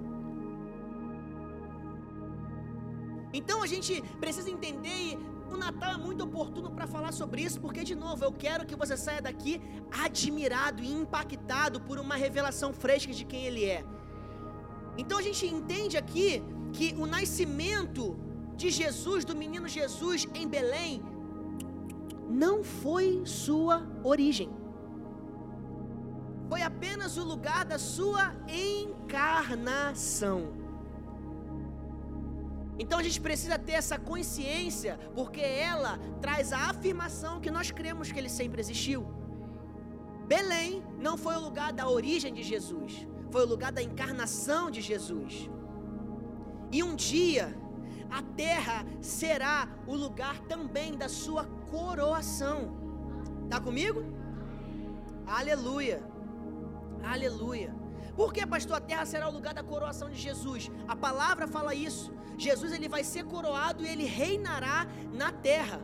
Então a gente precisa entender e o Natal é muito oportuno para falar sobre isso, porque de novo eu quero que você saia daqui admirado e impactado por uma revelação fresca de quem ele é. Então a gente entende aqui que o nascimento de Jesus, do menino Jesus em Belém, não foi sua origem. Foi apenas o lugar da sua encarnação. Então a gente precisa ter essa consciência, porque ela traz a afirmação que nós cremos que ele sempre existiu. Belém não foi o lugar da origem de Jesus, foi o lugar da encarnação de Jesus. E um dia, a terra será o lugar também da sua coroação. Tá comigo? Aleluia. Aleluia. Por que, pastor, a terra será o lugar da coroação de Jesus? A palavra fala isso. Jesus ele vai ser coroado e ele reinará na terra.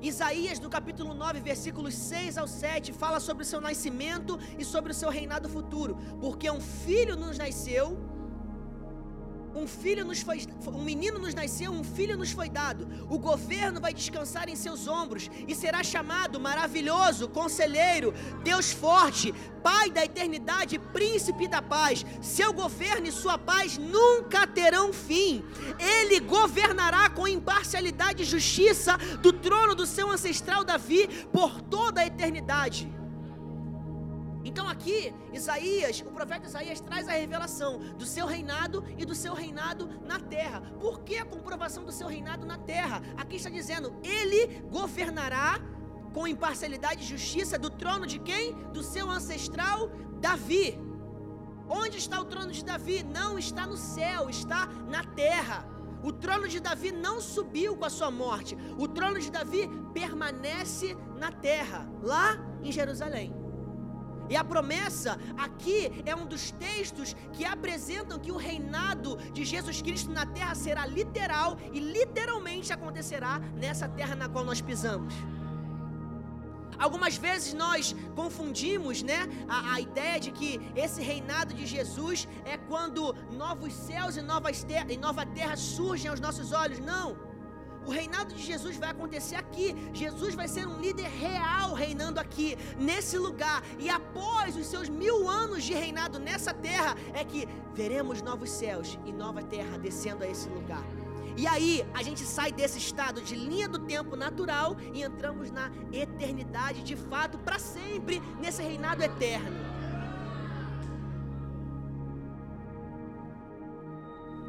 Isaías, no capítulo 9, versículos 6 ao 7, fala sobre o seu nascimento e sobre o seu reinado futuro. Porque um filho nos nasceu, um filho nos foi, um menino nos nasceu, um filho nos foi dado. O governo vai descansar em seus ombros e será chamado maravilhoso, conselheiro, Deus forte, Pai da eternidade, príncipe da paz. Seu governo e sua paz nunca terão fim. Ele governará com imparcialidade e justiça do trono do seu ancestral Davi por toda a eternidade. Então aqui, Isaías, o profeta Isaías traz a revelação do seu reinado e do seu reinado na terra. Por que a comprovação do seu reinado na terra? Aqui está dizendo: ele governará com imparcialidade e justiça do trono de quem? Do seu ancestral Davi. Onde está o trono de Davi? Não está no céu, está na terra. O trono de Davi não subiu com a sua morte. O trono de Davi permanece na terra, lá em Jerusalém. E a promessa aqui é um dos textos que apresentam que o reinado de Jesus Cristo na terra será literal e literalmente acontecerá nessa terra na qual nós pisamos. Algumas vezes nós confundimos né, a, a, ideia de que esse reinado de Jesus é quando novos céus e, novas ter e nova terra surgem aos nossos olhos. Não. O reinado de Jesus vai acontecer aqui. Jesus vai ser um líder real reinando aqui, nesse lugar. E após os seus mil anos de reinado nessa terra, é que veremos novos céus e nova terra descendo a esse lugar. E aí a gente sai desse estado de linha do tempo natural e entramos na eternidade de fato, para sempre, nesse reinado eterno.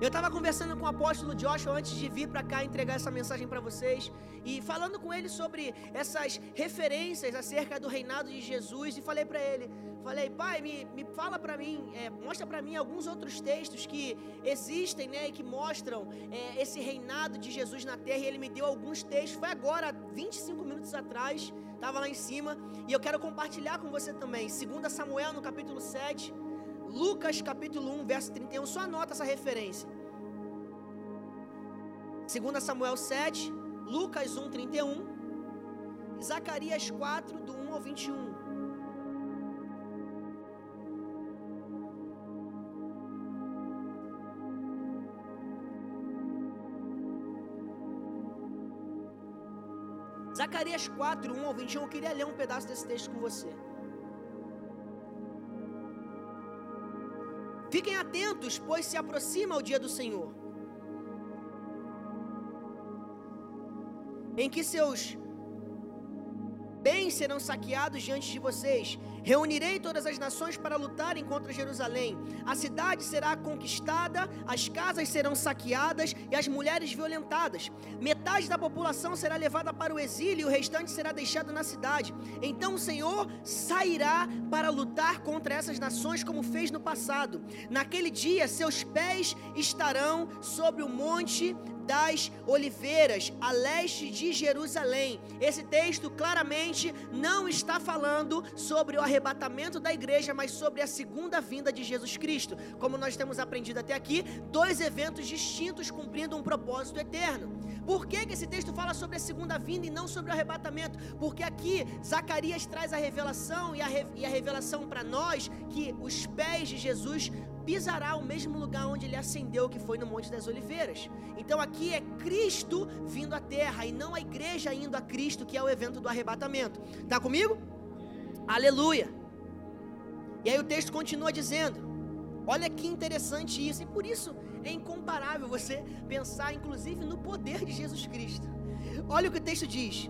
Eu estava conversando com o apóstolo Joshua antes de vir para cá entregar essa mensagem para vocês e falando com ele sobre essas referências acerca do reinado de Jesus e falei para ele, falei, pai, me, me fala para mim, é, mostra para mim alguns outros textos que existem, né, e que mostram é, esse reinado de Jesus na terra. E ele me deu alguns textos. Foi agora, 25 minutos atrás, estava lá em cima e eu quero compartilhar com você também. 2 Samuel no capítulo 7. Lucas capítulo 1, verso 31, só anota essa referência. 2 Samuel 7, Lucas 1, 31, Zacarias 4, do 1 ao 21. Zacarias 4, 1 ao 21, eu queria ler um pedaço desse texto com você. Fiquem atentos, pois se aproxima o dia do Senhor, em que seus bens serão saqueados diante de vocês. Reunirei todas as nações para lutarem contra Jerusalém. A cidade será conquistada, as casas serão saqueadas e as mulheres violentadas. Metade da população será levada para o exílio e o restante será deixado na cidade. Então o Senhor sairá para lutar contra essas nações como fez no passado. Naquele dia seus pés estarão sobre o monte das oliveiras, a leste de Jerusalém. Esse texto claramente não está falando sobre o arrebatamento da igreja, mas sobre a segunda vinda de Jesus Cristo. Como nós temos aprendido até aqui, dois eventos distintos cumprindo um propósito eterno. Por que, que esse texto fala sobre a segunda vinda e não sobre o arrebatamento? Porque aqui Zacarias traz a revelação e a, re, e a revelação para nós que os pés de Jesus pisará o mesmo lugar onde ele ascendeu, que foi no Monte das Oliveiras. Então aqui é Cristo vindo à terra e não a igreja indo a Cristo, que é o evento do arrebatamento. Tá comigo? Aleluia. E aí o texto continua dizendo: Olha que interessante isso, e por isso é incomparável você pensar, inclusive, no poder de Jesus Cristo. Olha o que o texto diz: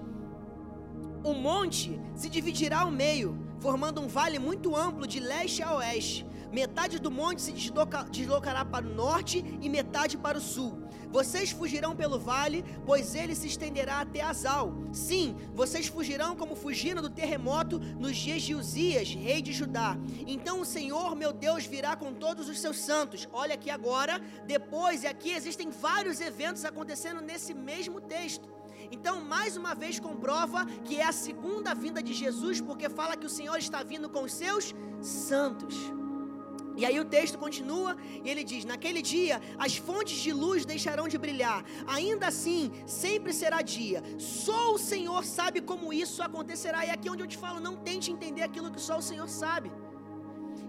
O monte se dividirá ao meio, formando um vale muito amplo de leste a oeste Metade do monte se desloca, deslocará para o norte e metade para o sul. Vocês fugirão pelo vale, pois ele se estenderá até Azal. Sim, vocês fugirão como fugiram do terremoto nos dias de Uzias, rei de Judá. Então o Senhor, meu Deus, virá com todos os seus santos. Olha aqui agora, depois, e aqui existem vários eventos acontecendo nesse mesmo texto. Então, mais uma vez, comprova que é a segunda vinda de Jesus, porque fala que o Senhor está vindo com os seus santos. E aí o texto continua e ele diz: Naquele dia as fontes de luz deixarão de brilhar, ainda assim sempre será dia. Só o Senhor sabe como isso acontecerá. E aqui é onde eu te falo, não tente entender aquilo que só o Senhor sabe.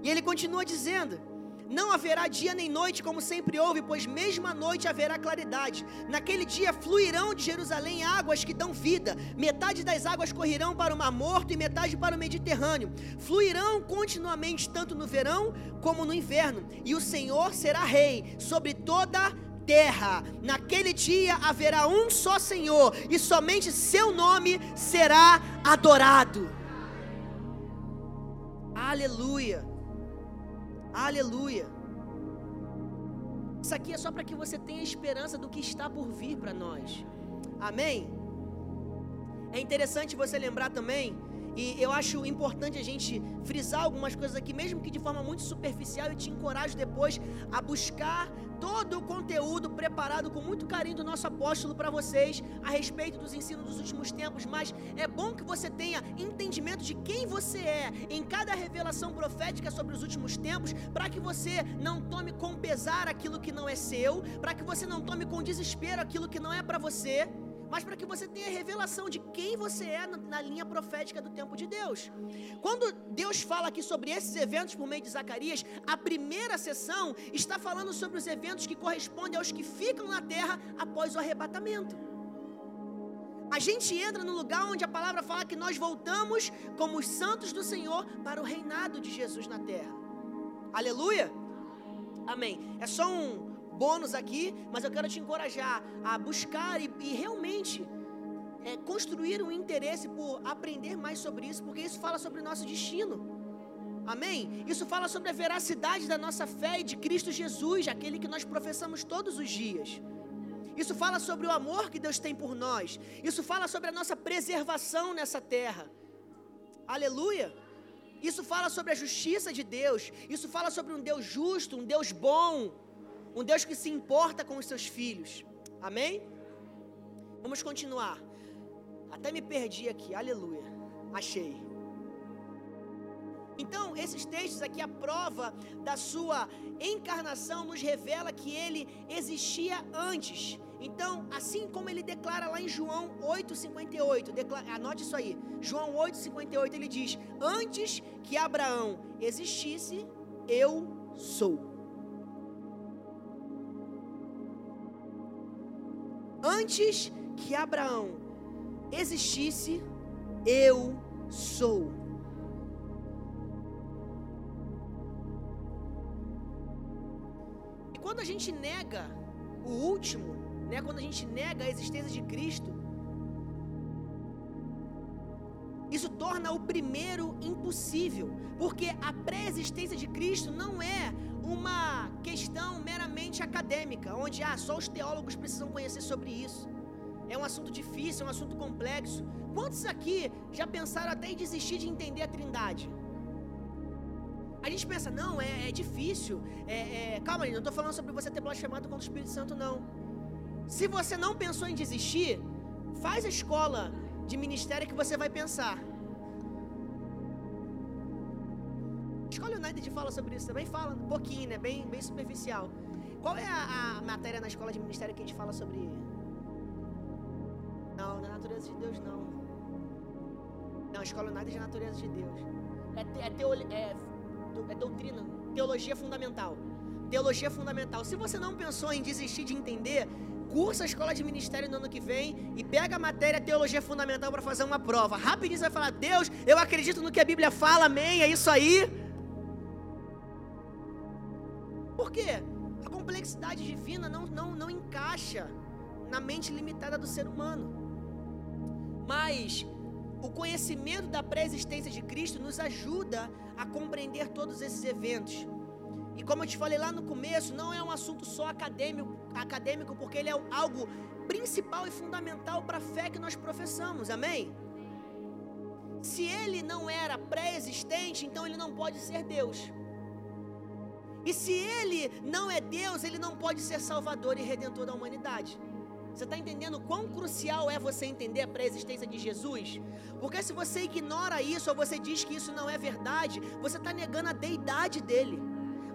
E ele continua dizendo: não haverá dia nem noite, como sempre houve, pois mesmo à noite haverá claridade. Naquele dia fluirão de Jerusalém águas que dão vida. Metade das águas correrão para o Mar Morto e metade para o Mediterrâneo. Fluirão continuamente, tanto no verão como no inverno. E o Senhor será rei sobre toda a terra. Naquele dia haverá um só Senhor, e somente seu nome será adorado. Aleluia. Aleluia. Isso aqui é só para que você tenha esperança do que está por vir para nós. Amém? É interessante você lembrar também E eu acho importante a gente frisar algumas coisas aqui, mesmo que de forma muito superficial, e te encorajo depois a buscar todo o conteúdo preparado com muito carinho do nosso apóstolo para vocês a respeito dos ensinos dos últimos tempos. Mas é bom que você tenha entendimento de quem você é em cada revelação profética sobre os últimos tempos, para que você não tome com pesar aquilo que não é seu, para que você não tome com desespero aquilo que não é para você mas para que você tenha revelação de quem você é na linha profética do tempo de Deus. Quando Deus fala aqui sobre esses eventos por meio de Zacarias, a primeira sessão está falando sobre os eventos que correspondem aos que ficam na terra após o arrebatamento. A gente entra no lugar onde a palavra fala que nós voltamos como os santos do Senhor para o reinado de Jesus na terra. Aleluia! Amém. É só um, bônus aqui, mas eu quero te encorajar a buscar e, e realmente é, construir um interesse por aprender mais sobre isso, porque isso fala sobre o nosso destino. Amém? Isso fala sobre a veracidade da nossa fé e de Cristo Jesus, aquele que nós professamos todos os dias. Isso fala sobre o amor que Deus tem por nós. Isso fala sobre a nossa preservação nessa terra. Aleluia. Isso fala sobre a justiça de Deus. Isso fala sobre um Deus justo, um Deus bom um Deus que se importa com os seus filhos. Amém? Vamos continuar. Até me perdi aqui, aleluia. Achei. Então, esses textos aqui, a prova da sua encarnação nos revela que ele existia antes. Então, assim como ele declara lá em João 8,58, anote isso aí, João 8,58, ele diz: Antes que Abraão existisse, eu sou. Antes que Abraão existisse, eu sou. E quando a gente nega o último, né, quando a gente nega a existência de Cristo, isso torna o primeiro impossível, porque a pré-existência de Cristo não é uma questão meramente acadêmica, onde ah, só os teólogos precisam conhecer sobre isso. É um assunto difícil, é um assunto complexo. Quantos aqui já pensaram até em desistir de entender a Trindade? A gente pensa, não, é, é difícil. É, é... Calma, não estou falando sobre você ter blasfemado contra o Espírito Santo, não. Se você não pensou em desistir, faz a escola de ministério que você vai pensar. Escola United fala sobre isso também, fala um pouquinho, né? Bem, bem superficial. Qual é a, a matéria na escola de ministério que a gente fala sobre. Não, na natureza de Deus não. Não, escola United é natureza de Deus. É, é, teo, é, é doutrina, teologia fundamental. Teologia fundamental. Se você não pensou em desistir de entender, cursa a escola de ministério no ano que vem e pega a matéria teologia fundamental para fazer uma prova. Rapidinho você vai falar: Deus, eu acredito no que a Bíblia fala, amém, é isso aí. Por quê? A complexidade divina não, não, não encaixa na mente limitada do ser humano. Mas o conhecimento da pré-existência de Cristo nos ajuda a compreender todos esses eventos. E como eu te falei lá no começo, não é um assunto só acadêmico, acadêmico porque ele é algo principal e fundamental para a fé que nós professamos. Amém? Se ele não era pré-existente, então ele não pode ser Deus. E se ele não é Deus, ele não pode ser salvador e redentor da humanidade. Você está entendendo quão crucial é você entender a pré-existência de Jesus? Porque se você ignora isso ou você diz que isso não é verdade, você está negando a deidade dele.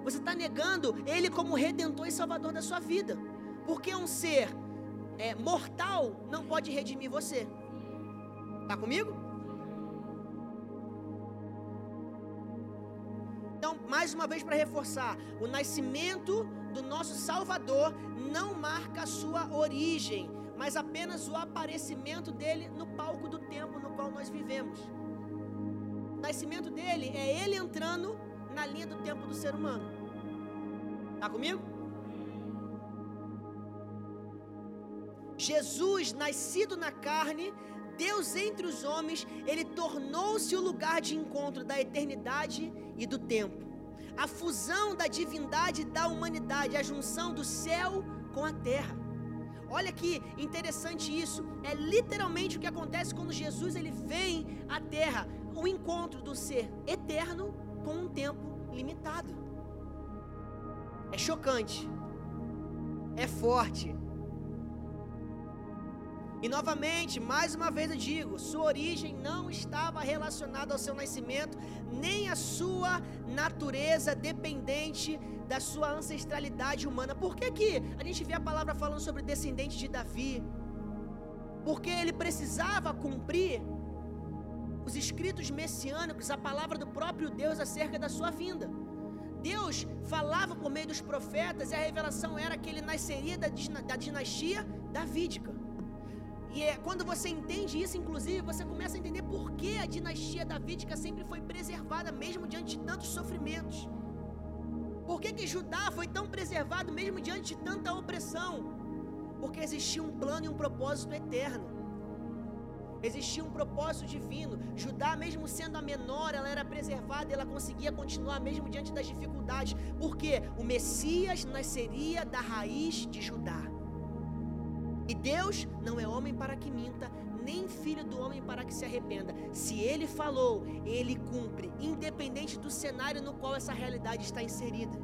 Você está negando ele como redentor e salvador da sua vida. Porque um ser é, mortal não pode redimir você. Está comigo? Então, mais uma vez para reforçar, o nascimento do nosso Salvador não marca a sua origem, mas apenas o aparecimento dele no palco do tempo no qual nós vivemos. O nascimento dele é ele entrando na linha do tempo do ser humano. Tá comigo? Jesus, nascido na carne, Deus entre os homens, ele tornou-se o lugar de encontro da eternidade e do tempo. A fusão da divindade da humanidade, a junção do céu com a terra. Olha que interessante isso. É literalmente o que acontece quando Jesus ele vem à terra. o encontro do ser eterno com um tempo limitado. É chocante. É forte. E novamente, mais uma vez eu digo: sua origem não estava relacionada ao seu nascimento, nem a sua natureza dependente da sua ancestralidade humana. Por que, que a gente vê a palavra falando sobre descendente de Davi? Porque ele precisava cumprir os escritos messiânicos, a palavra do próprio Deus acerca da sua vinda. Deus falava por meio dos profetas e a revelação era que ele nasceria da, da dinastia davídica. E é, quando você entende isso, inclusive, você começa a entender por que a dinastia davídica sempre foi preservada, mesmo diante de tantos sofrimentos. Por que, que Judá foi tão preservado, mesmo diante de tanta opressão? Porque existia um plano e um propósito eterno. Existia um propósito divino. Judá, mesmo sendo a menor, ela era preservada ela conseguia continuar mesmo diante das dificuldades. Porque o Messias nasceria da raiz de Judá. E Deus não é homem para que minta, nem filho do homem para que se arrependa. Se ele falou, ele cumpre, independente do cenário no qual essa realidade está inserida.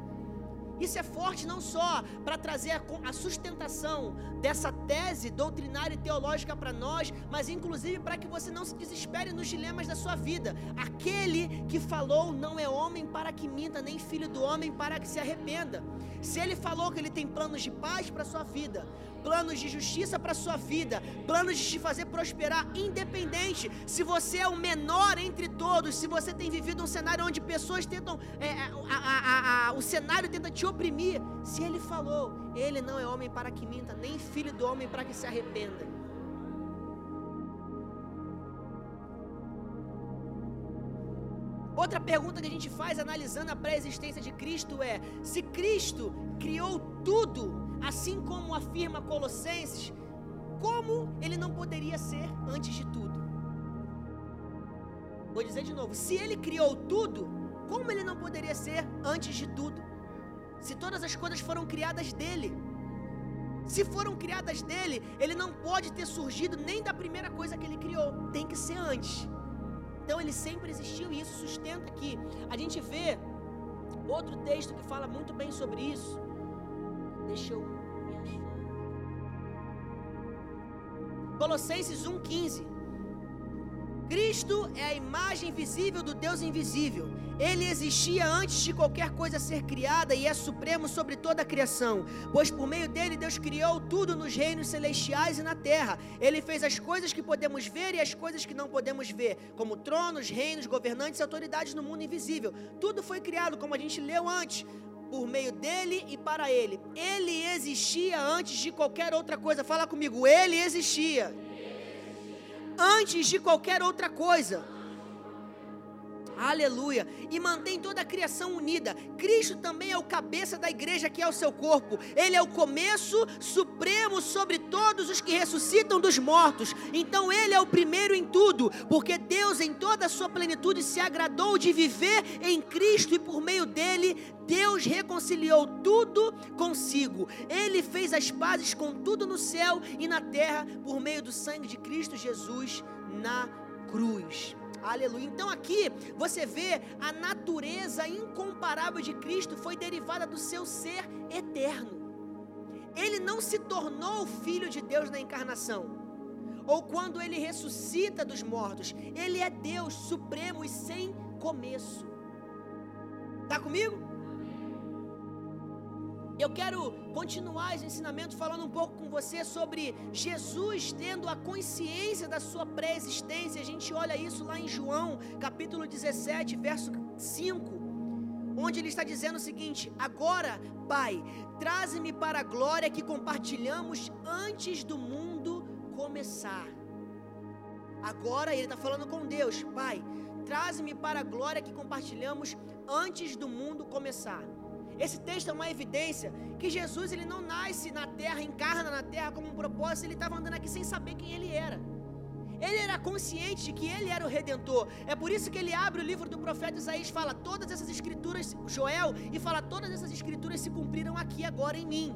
Isso é forte não só para trazer a, sustentação dessa tese doutrinária e teológica para nós, mas inclusive para que você não se desespere nos dilemas da sua vida. Aquele que falou não é homem para que minta, nem filho do homem para que se arrependa. Se ele falou que ele tem planos de paz para a sua vida, planos de justiça para a sua vida, planos de te fazer prosperar, independente se você é o menor entre todos, se você tem vivido um cenário onde pessoas tentam, é, é a, a, a, o cenário tenta te oprimir, se ele falou, ele não é homem para que minta, nem filho do homem para que se arrependa. Outra pergunta que a gente faz analisando a pré-existência de Cristo é: se Cristo criou tudo Assim como afirma Colossenses, como ele não poderia ser antes de tudo? Vou dizer de novo: se ele criou tudo, como ele não poderia ser antes de tudo? Se todas as coisas foram criadas dele. Se foram criadas dele, ele não pode ter surgido nem da primeira coisa que ele criou, tem que ser antes. Então ele sempre existiu e isso sustenta que a gente vê outro texto que fala muito bem sobre isso. Deixa eu me achar. Colossenses 1,15. Cristo é a imagem visível do Deus invisível. Ele existia antes de qualquer coisa ser criada e é supremo sobre toda a criação, pois por meio dele Deus criou tudo nos reinos celestiais e na terra. Ele fez as coisas que podemos ver e as coisas que não podemos ver, como tronos, reinos, governantes e autoridades no mundo invisível. Tudo foi criado, como a gente leu antes, por meio dele e para ele. Ele existia antes de qualquer outra coisa. Fala comigo, ele existia. Antes de qualquer outra coisa. Aleluia. E mantém toda a criação unida. Cristo também é o cabeça da igreja que é o seu corpo. Ele é o começo supremo sobre todos os que ressuscitam dos mortos. Então ele é o primeiro em tudo, porque Deus em toda a sua plenitude se agradou de viver em Cristo e por meio dele Deus reconciliou tudo consigo. Ele fez as pazes com tudo no céu e na terra por meio do sangue de Cristo Jesus na cruz. Aleluia. Então aqui você vê a natureza incomparável de Cristo foi derivada do seu ser eterno. Ele não se tornou filho de Deus na encarnação. Ou quando ele ressuscita dos mortos, ele é Deus supremo e sem começo. Tá comigo? Eu quero continuar esse ensinamento falando um pouco com você sobre Jesus tendo a consciência da sua pré-existência. A gente olha isso lá em João, capítulo 17, verso 5, onde ele está dizendo o seguinte: Agora, Pai, traze-me para a glória que compartilhamos antes do mundo começar. Agora ele está falando com Deus, Pai, traze-me para a glória que compartilhamos antes do mundo começar. Esse texto é uma evidência que Jesus ele não nasce na terra, encarna na terra como um propósito, ele estava andando aqui sem saber quem ele era. Ele era consciente de que ele era o redentor. É por isso que ele abre o livro do profeta Isaías, fala todas essas escrituras, Joel, e fala todas essas escrituras se cumpriram aqui agora em mim.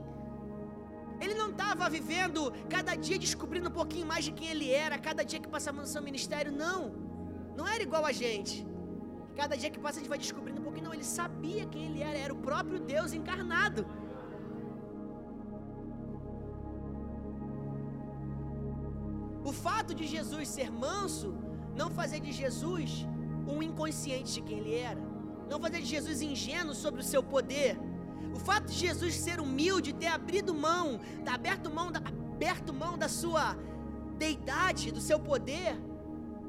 Ele não estava vivendo cada dia descobrindo um pouquinho mais de quem ele era, cada dia que passava no seu ministério, não. Não era igual a gente. Cada dia que passa a gente vai descobrindo pouquinho. Não, ele sabia quem ele era. Era o próprio Deus encarnado. O fato de Jesus ser manso não fazia de Jesus um inconsciente de quem ele era. Não fazia de Jesus ingênuo sobre o seu poder. O fato de Jesus ser humilde, ter abrido mão, ter aberto mão da, aberto mão da sua deidade, do seu poder,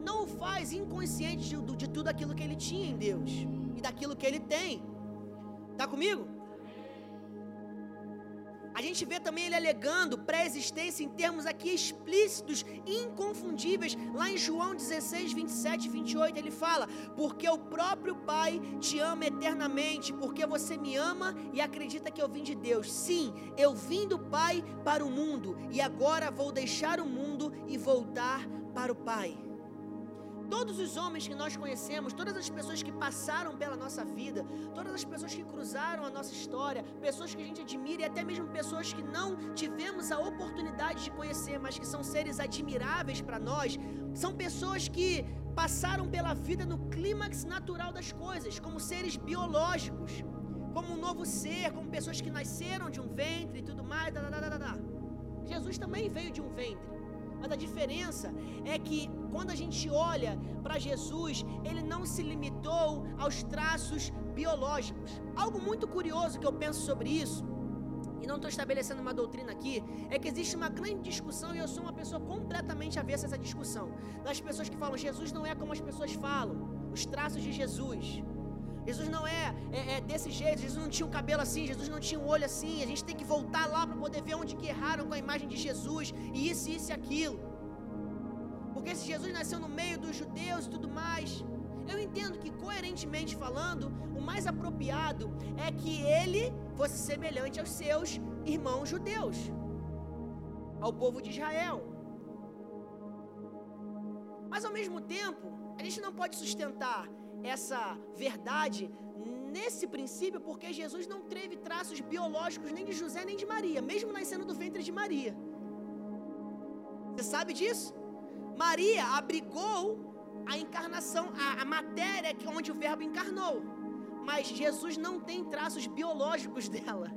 não o faz inconsciente de, de tudo aquilo que ele tinha em Deus daquilo que ele tem. Está comigo? A gente vê também ele alegando pré-existência em termos aqui explícitos, inconfundíveis. Lá em João 16, 27 e 28, ele fala: Porque o próprio Pai te ama eternamente, porque você me ama e acredita que eu vim de Deus. Sim, eu vim do Pai para o mundo, e agora vou deixar o mundo e voltar para o Pai. Todos os homens que nós conhecemos, todas as pessoas que passaram pela nossa vida, todas as pessoas que cruzaram a nossa história, pessoas que a gente admira e até mesmo pessoas que não tivemos a oportunidade de conhecer, mas que são seres admiráveis para nós, são pessoas que passaram pela vida no clímax natural das coisas, como seres biológicos, como um novo ser, como pessoas que nasceram de um ventre e tudo mais. Jesus também veio de um ventre. Mas a diferença é que quando a gente olha para Jesus, ele não se limitou aos traços biológicos. Algo muito curioso que eu penso sobre isso, e não estou estabelecendo uma doutrina aqui, é que existe uma grande discussão e eu sou uma pessoa completamente avessa a essa discussão. Das pessoas que falam, Jesus não é como as pessoas falam, os traços de Jesus. Jesus não é, é, é, desse jeito, Jesus não tinha um cabelo assim, Jesus não tinha um olho assim. A gente tem que voltar lá para poder ver onde que erraram com a imagem de Jesus, e isso, isso e aquilo. Porque se Jesus nasceu no meio dos judeus e tudo mais, eu entendo que, coerentemente falando, o mais apropriado é que ele fosse semelhante aos seus irmãos judeus, ao povo de Israel. Mas ao mesmo tempo, a gente não pode sustentar essa verdade nesse princípio, porque Jesus não teve traços biológicos nem de José nem de Maria, mesmo nascendo do ventre de Maria. Você sabe disso? Maria abrigou a encarnação, a, a matéria onde o Verbo encarnou, mas Jesus não tem traços biológicos (laughs) dela.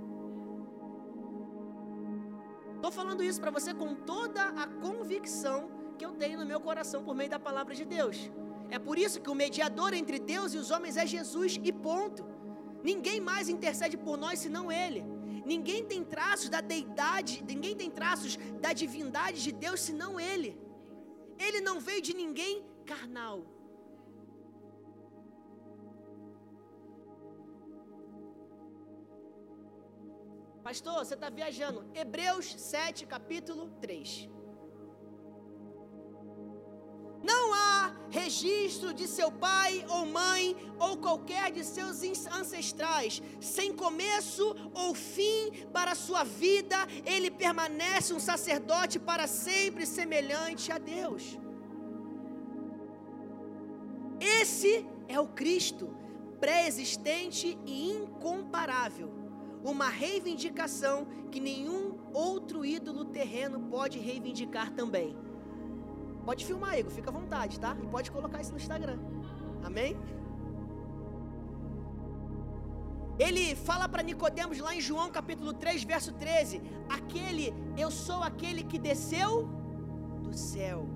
Estou falando isso para você com toda a convicção que eu tenho no meu coração por meio da palavra de Deus. É por isso que o mediador entre Deus e os homens é Jesus e ponto. Ninguém mais intercede por nós senão Ele. Ninguém tem traços da deidade, ninguém tem traços da divindade de Deus senão Ele. Ele não veio de ninguém carnal. Pastor, você está viajando. Hebreus 7, capítulo 3. Não há registro de seu pai ou mãe ou qualquer de seus ancestrais, sem começo ou fim para sua vida, ele permanece um sacerdote para sempre semelhante a Deus. Esse é o Cristo, pré-existente e incomparável, uma reivindicação que nenhum outro ídolo terreno pode reivindicar também. Pode filmar, Igor, fica à vontade, tá? E pode colocar isso no Instagram. Amém? Ele fala para Nicodemos lá em João capítulo 3, verso 13: Aquele, eu sou aquele que desceu do céu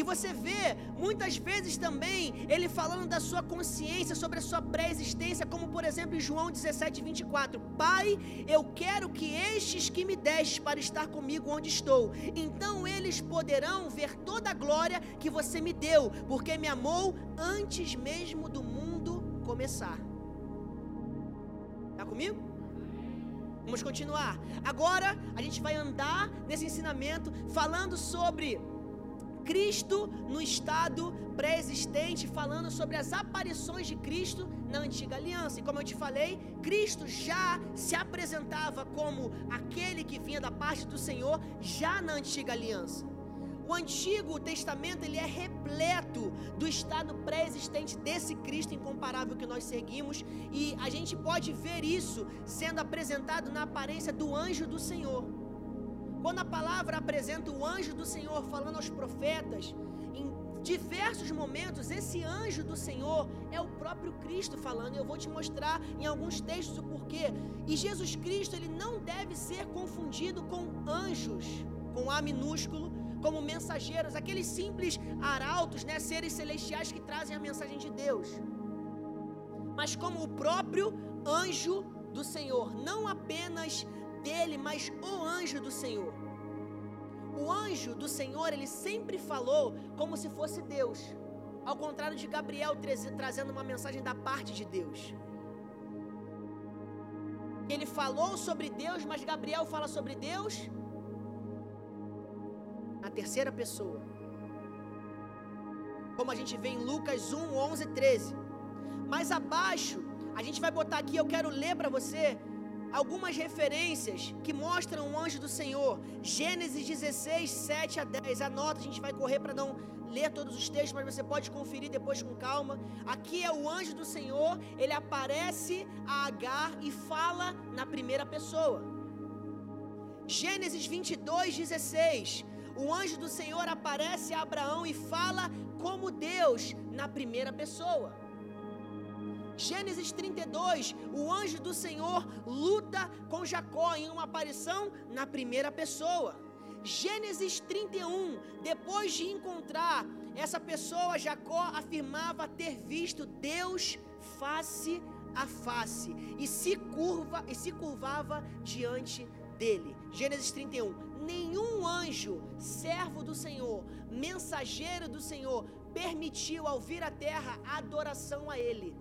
e você vê muitas vezes também ele falando da sua consciência sobre a sua pré-existência, como por exemplo em João 17, 24: Pai, eu quero que estes que me deste para estar comigo onde estou, então eles poderão ver toda a glória que você me deu, porque me amou antes mesmo do mundo começar. Está comigo? Vamos continuar. Agora a gente vai andar nesse ensinamento falando sobre Cristo no estado pré-existente, falando sobre as aparições de Cristo na antiga aliança. E como eu te falei, Cristo já se apresentava como aquele que vinha da parte do Senhor já na antiga aliança. O Antigo Testamento ele é repleto do estado pré-existente desse Cristo incomparável que nós seguimos e a gente pode ver isso sendo apresentado na aparência do anjo do Senhor. Quando a palavra apresenta o anjo do Senhor falando aos profetas, em diversos momentos, esse anjo do Senhor é o próprio Cristo falando. Eu vou te mostrar em alguns textos o porquê. E Jesus Cristo, ele não deve ser confundido com anjos, com A minúsculo, como mensageiros, aqueles simples arautos, né, seres celestiais que trazem a mensagem de Deus. Mas como o próprio anjo do Senhor, não apenas dele, mas o anjo do Senhor. O anjo do Senhor, ele sempre falou como se fosse Deus. Ao contrário de Gabriel trazendo uma mensagem da parte de Deus. Ele falou sobre Deus, mas Gabriel fala sobre Deus na terceira pessoa. Como a gente vê em Lucas 1, 11 e 13. Mais abaixo, a gente vai botar aqui, eu quero ler para você algumas referências que mostram o anjo do Senhor. Gênesis 16, 7 a 10. Anota, a gente vai correr para não ler todos os textos, mas você pode conferir depois com calma. Aqui é o anjo do Senhor, ele aparece a Agar e fala na primeira pessoa. Gênesis 22, 16. O anjo do Senhor aparece a Abraão e fala como Deus na primeira pessoa. Gênesis 32, o anjo do Senhor luta com Jacó em uma aparição na primeira pessoa. Gênesis 31, depois de encontrar essa pessoa, Jacó afirmava ter visto Deus face a face e se curva e se curvava diante dele. Gênesis 31. Nenhum anjo, servo do Senhor, mensageiro do Senhor, permitiu ao vir à terra adoração a ele.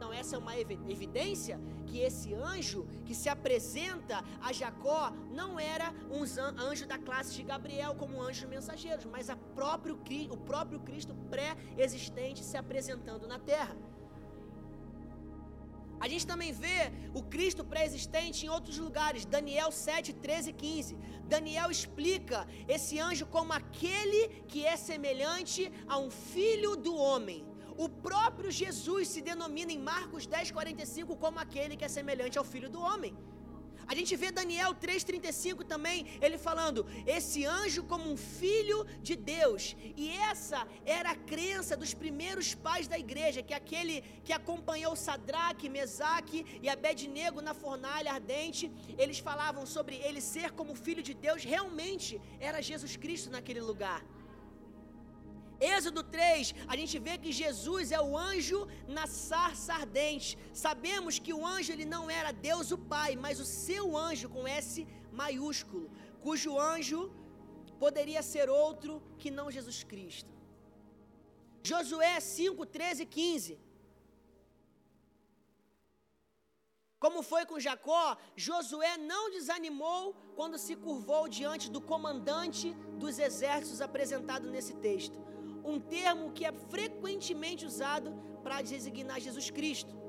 Então, essa é uma evidência que esse anjo que se apresenta a Jacó não era um anjo da classe de Gabriel, como anjos mensageiros, mas próprio, o próprio Cristo pré-existente se apresentando na terra. A gente também vê o Cristo pré-existente em outros lugares, Daniel 7, 13 e 15. Daniel explica esse anjo como aquele que é semelhante a um filho do homem. O próprio Jesus se denomina em Marcos 10, 45 como aquele que é semelhante ao filho do homem. A gente vê Daniel 3,35 também, ele falando, esse anjo como um filho de Deus. E essa era a crença dos primeiros pais da igreja, que aquele que acompanhou Sadraque, Mesaque e Abednego na fornalha ardente, eles falavam sobre ele ser como filho de Deus, realmente era Jesus Cristo naquele lugar. Êxodo 3, a gente vê que Jesus é o anjo na sarça ardente. Sabemos que o anjo ele não era Deus o Pai, mas o seu anjo com S maiúsculo, cujo anjo poderia ser outro que não Jesus Cristo. Josué 5, 13 e 15. Como foi com Jacó, Josué não desanimou quando se curvou diante do comandante dos exércitos apresentado nesse texto um termo que é frequentemente usado para designar Jesus Cristo.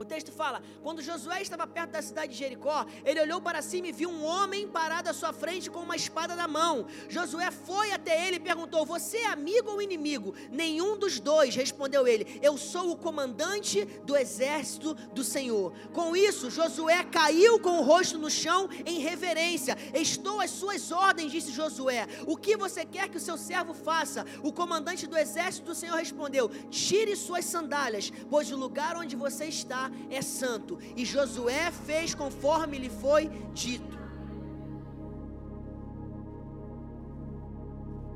O texto fala: quando Josué estava perto da cidade de Jericó, ele olhou para cima e viu um homem parado à sua frente com uma espada na mão. Josué foi até ele e perguntou: Você é amigo ou inimigo? Nenhum dos dois, respondeu ele. Eu sou o comandante do exército do Senhor. Com isso, Josué caiu com o rosto no chão em reverência. Estou às suas ordens, disse Josué. O que você quer que o seu servo faça? O comandante do exército do Senhor respondeu: Tire suas sandálias, pois o lugar onde você está é santo. E Josué fez conforme lhe foi dito.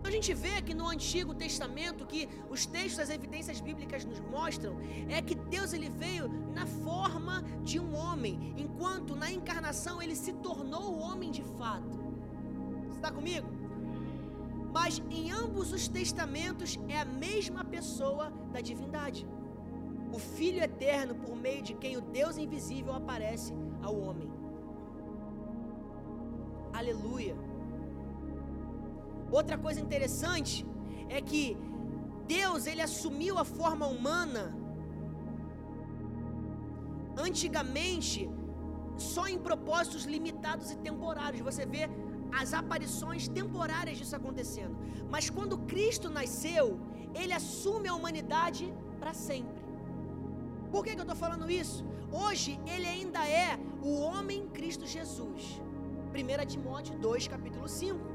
A gente vê que no Antigo Testamento, que os textos, as evidências bíblicas nos mostram, é que Deus ele veio na forma de um homem, enquanto na encarnação ele se tornou o homem de fato. Você está comigo? Mas em ambos os testamentos é a mesma pessoa da divindade o Filho eterno por meio de quem o Deus invisível aparece ao homem. Aleluia. Outra coisa interessante é que Deus ele assumiu a forma humana antigamente só em propósitos limitados e temporários. Você vê as aparições temporárias disso acontecendo. Mas quando Cristo nasceu, ele assume a humanidade para sempre. Por que, que eu estou falando isso? Hoje ele ainda é o homem Cristo Jesus. 1 Timóteo 2, capítulo 5.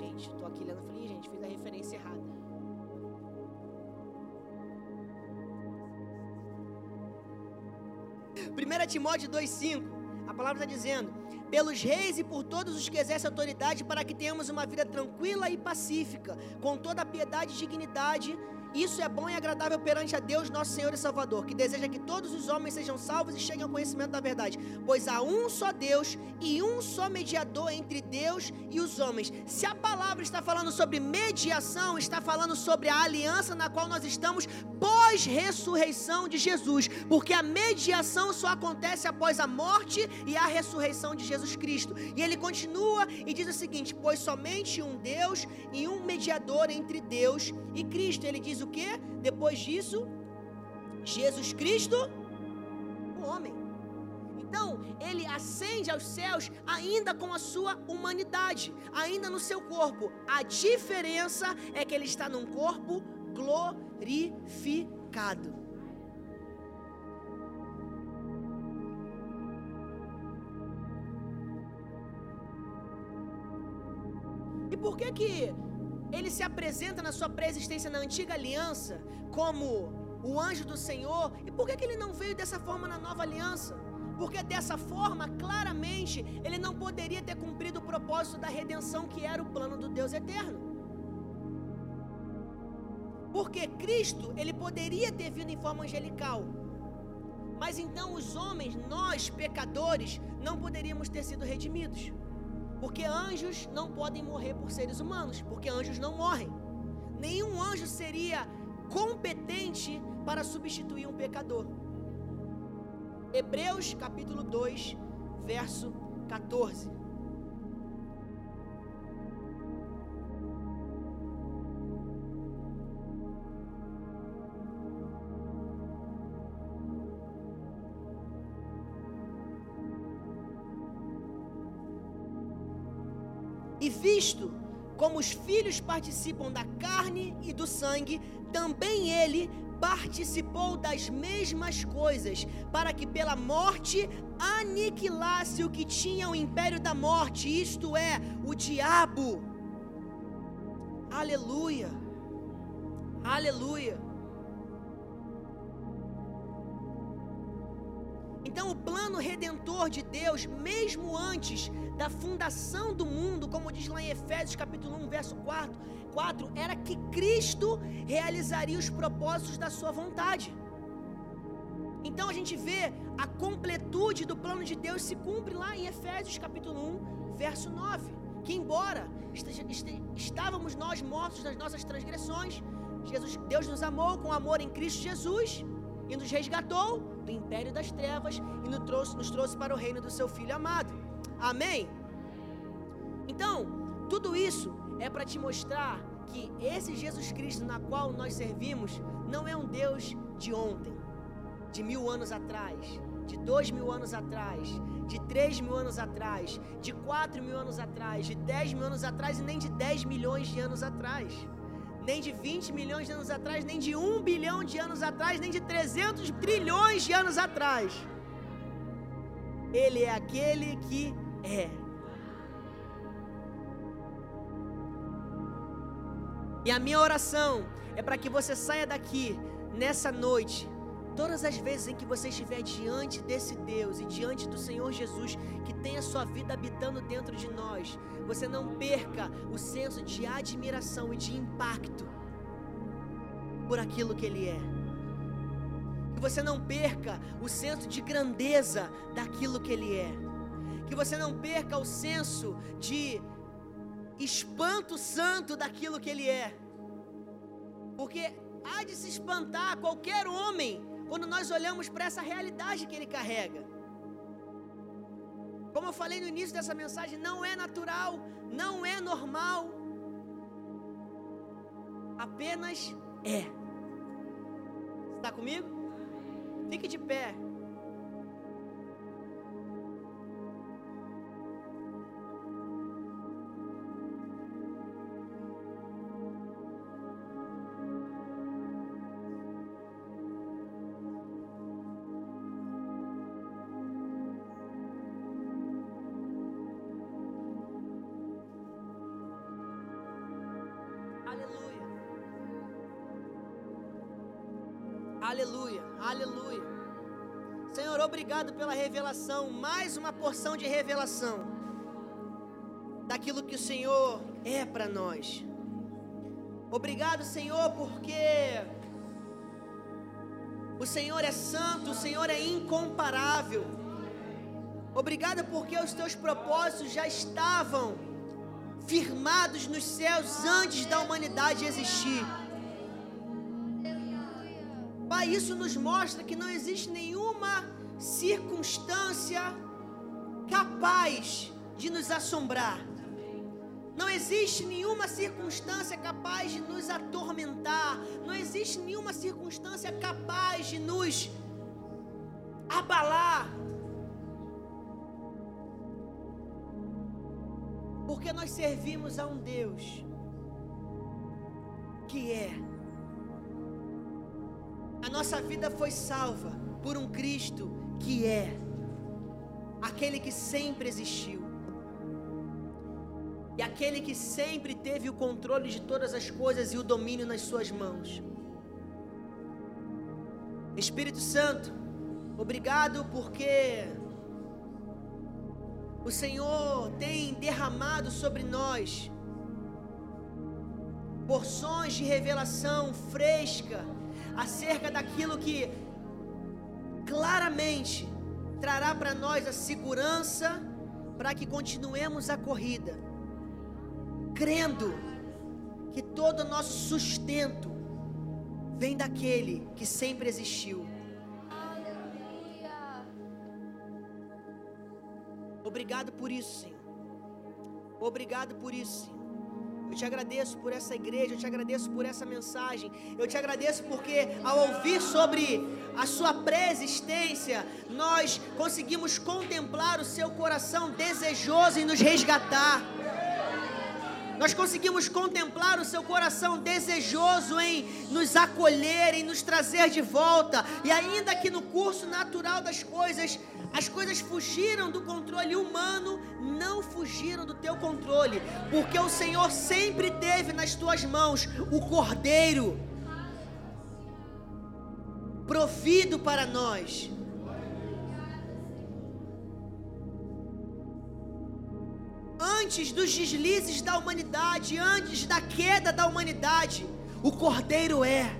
Gente, estou aqui lendo, falei, gente, fiz a referência errada. 1 Timóteo 2,5, a palavra está dizendo: pelos reis e por todos os que exercem autoridade, para que tenhamos uma vida tranquila e pacífica, com toda a piedade e dignidade isso é bom e agradável perante a Deus, nosso Senhor e Salvador, que deseja que todos os homens sejam salvos e cheguem ao conhecimento da verdade. Pois há um só Deus e um só mediador entre Deus e os homens. Se a palavra está falando sobre mediação, está falando sobre a aliança na qual nós estamos pós-ressurreição de Jesus, porque a mediação só acontece após a morte e a ressurreição de Jesus Cristo. E ele continua e diz o seguinte: pois somente um Deus e um mediador entre Deus e Cristo. Ele diz o que? Depois disso, Jesus Cristo, o homem. Então, ele ascende aos céus ainda com a sua humanidade, ainda no seu corpo. A diferença é que ele está num corpo glorificado. E por que que ele se apresenta na sua pré-existência na antiga aliança como o anjo do Senhor. E por que, que ele não veio dessa forma na nova aliança? Porque dessa forma, claramente, ele não poderia ter cumprido o propósito da redenção que era o plano do Deus eterno. Porque Cristo, ele poderia ter vindo em forma angelical. Mas então os homens, nós pecadores, não poderíamos ter sido redimidos. Porque anjos não podem morrer por seres humanos, porque anjos não morrem. Nenhum anjo seria competente para substituir um pecador. Hebreus capítulo 2, verso 14. Visto como os filhos participam da carne e do sangue, também ele participou das mesmas coisas, para que pela morte aniquilasse o que tinha o império da morte, isto é, o diabo. Aleluia. Aleluia. Então, o plano redentor de Deus, mesmo antes da fundação do mundo, como diz lá em Efésios capítulo 1, verso 4, 4 era que Cristo realizaria os propósitos da sua vontade. Então a gente vê a completude do plano de Deus se cumpre lá em Efésios capítulo 1, verso 9. Que embora estávamos nós mortos nas nossas transgressões, Jesus, Deus nos amou com amor em Cristo Jesus e nos resgatou do império das trevas e nos trouxe, nos trouxe para o reino do seu Filho amado. Amém? Então, tudo isso é para te mostrar que esse Jesus Cristo na qual nós servimos não é um Deus de ontem, de mil anos atrás, de dois mil anos atrás, de três mil anos atrás, de quatro mil anos atrás, de dez mil anos atrás e nem de dez milhões de anos atrás nem de 20 milhões de anos atrás, nem de 1 bilhão de anos atrás, nem de 300 trilhões de anos atrás. Ele é aquele que é. E a minha oração é para que você saia daqui nessa noite Todas as vezes em que você estiver diante desse Deus e diante do Senhor Jesus, que tem a sua vida habitando dentro de nós, você não perca o senso de admiração e de impacto por aquilo que Ele é. Que você não perca o senso de grandeza daquilo que Ele é. Que você não perca o senso de espanto santo daquilo que Ele é. Porque há de se espantar qualquer homem quando nós olhamos para essa realidade que ele carrega. Como eu falei no início dessa mensagem, não é natural, não é normal, apenas é. Está comigo? Fique de pé. Revelação, mais uma porção de revelação daquilo que o Senhor é para nós. Obrigado, Senhor, porque o Senhor é santo, o Senhor é incomparável. Obrigado porque os teus propósitos já estavam firmados nos céus antes da humanidade existir. Pai, isso nos mostra que não existe nenhuma circunstância capaz de nos assombrar. Não existe nenhuma circunstância capaz de nos atormentar. Não existe nenhuma circunstância capaz de nos abalar. Porque nós servimos a um Deus que é a nossa vida foi salva por um Cristo que é aquele que sempre existiu. E aquele que sempre teve o controle de todas as coisas e o domínio nas suas mãos. Espírito Santo, obrigado porque o Senhor tem derramado sobre nós porções de revelação fresca acerca daquilo que claramente trará para nós a segurança para que continuemos a corrida, crendo que todo o nosso sustento vem daquele que sempre existiu. Obrigado por isso, Senhor. Obrigado por isso, Senhor. Eu te agradeço por essa igreja, eu te agradeço por essa mensagem. Eu te agradeço porque ao ouvir sobre a sua preexistência, nós conseguimos contemplar o seu coração desejoso em nos resgatar. Nós conseguimos contemplar o seu coração desejoso em nos acolher, em nos trazer de volta. E ainda que no curso natural das coisas, as coisas fugiram do controle humano, não fugiram do teu controle, porque o Senhor sempre teve nas tuas mãos o cordeiro provido para nós. Antes dos deslizes da humanidade, antes da queda da humanidade, o Cordeiro é.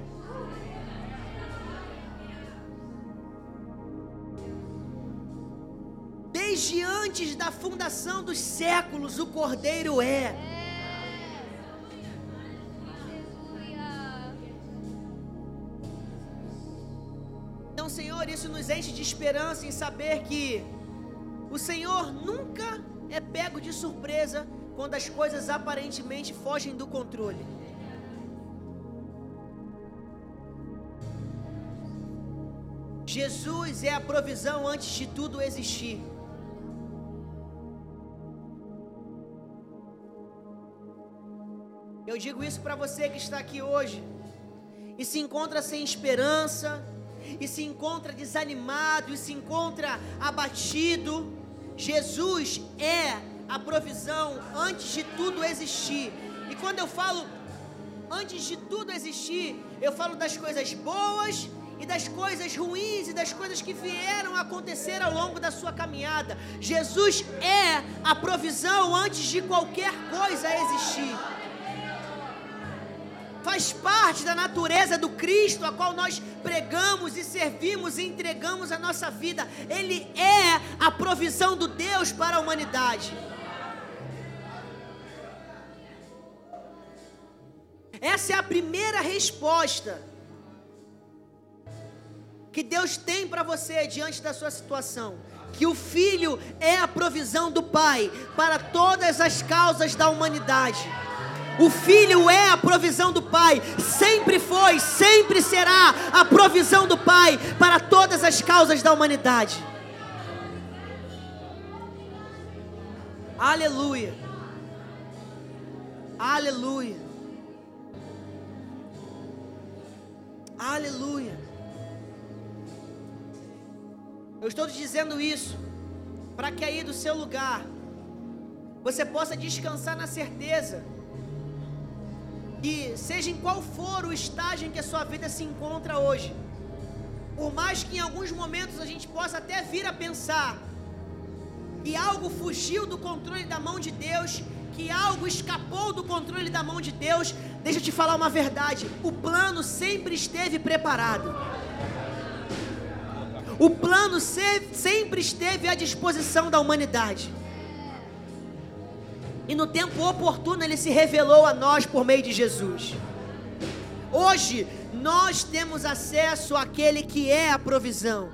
Desde antes da fundação dos séculos, o Cordeiro é. Então, Senhor, isso nos enche de esperança em saber que o Senhor nunca é pego de surpresa quando as coisas aparentemente fogem do controle. Jesus é a provisão antes de tudo existir. Eu digo isso para você que está aqui hoje e se encontra sem esperança, e se encontra desanimado, e se encontra abatido. Jesus é a provisão antes de tudo existir. E quando eu falo antes de tudo existir, eu falo das coisas boas e das coisas ruins e das coisas que vieram acontecer ao longo da sua caminhada. Jesus é a provisão antes de qualquer coisa existir faz parte da natureza do Cristo, a qual nós pregamos e servimos e entregamos a nossa vida. Ele é a provisão do Deus para a humanidade. Essa é a primeira resposta que Deus tem para você diante da sua situação. Que o Filho é a provisão do Pai para todas as causas da humanidade. O filho é a provisão do pai, sempre foi, sempre será a provisão do pai para todas as causas da humanidade. Aleluia. Aleluia. Aleluia. Eu estou te dizendo isso para que aí do seu lugar você possa descansar na certeza que seja em qual for o estágio em que a sua vida se encontra hoje, Por mais que em alguns momentos a gente possa até vir a pensar que algo fugiu do controle da mão de Deus, que algo escapou do controle da mão de Deus, deixa eu te falar uma verdade: o plano sempre esteve preparado. O plano sempre esteve à disposição da humanidade. E no tempo oportuno ele se revelou a nós por meio de Jesus. Hoje nós temos acesso àquele que é a provisão.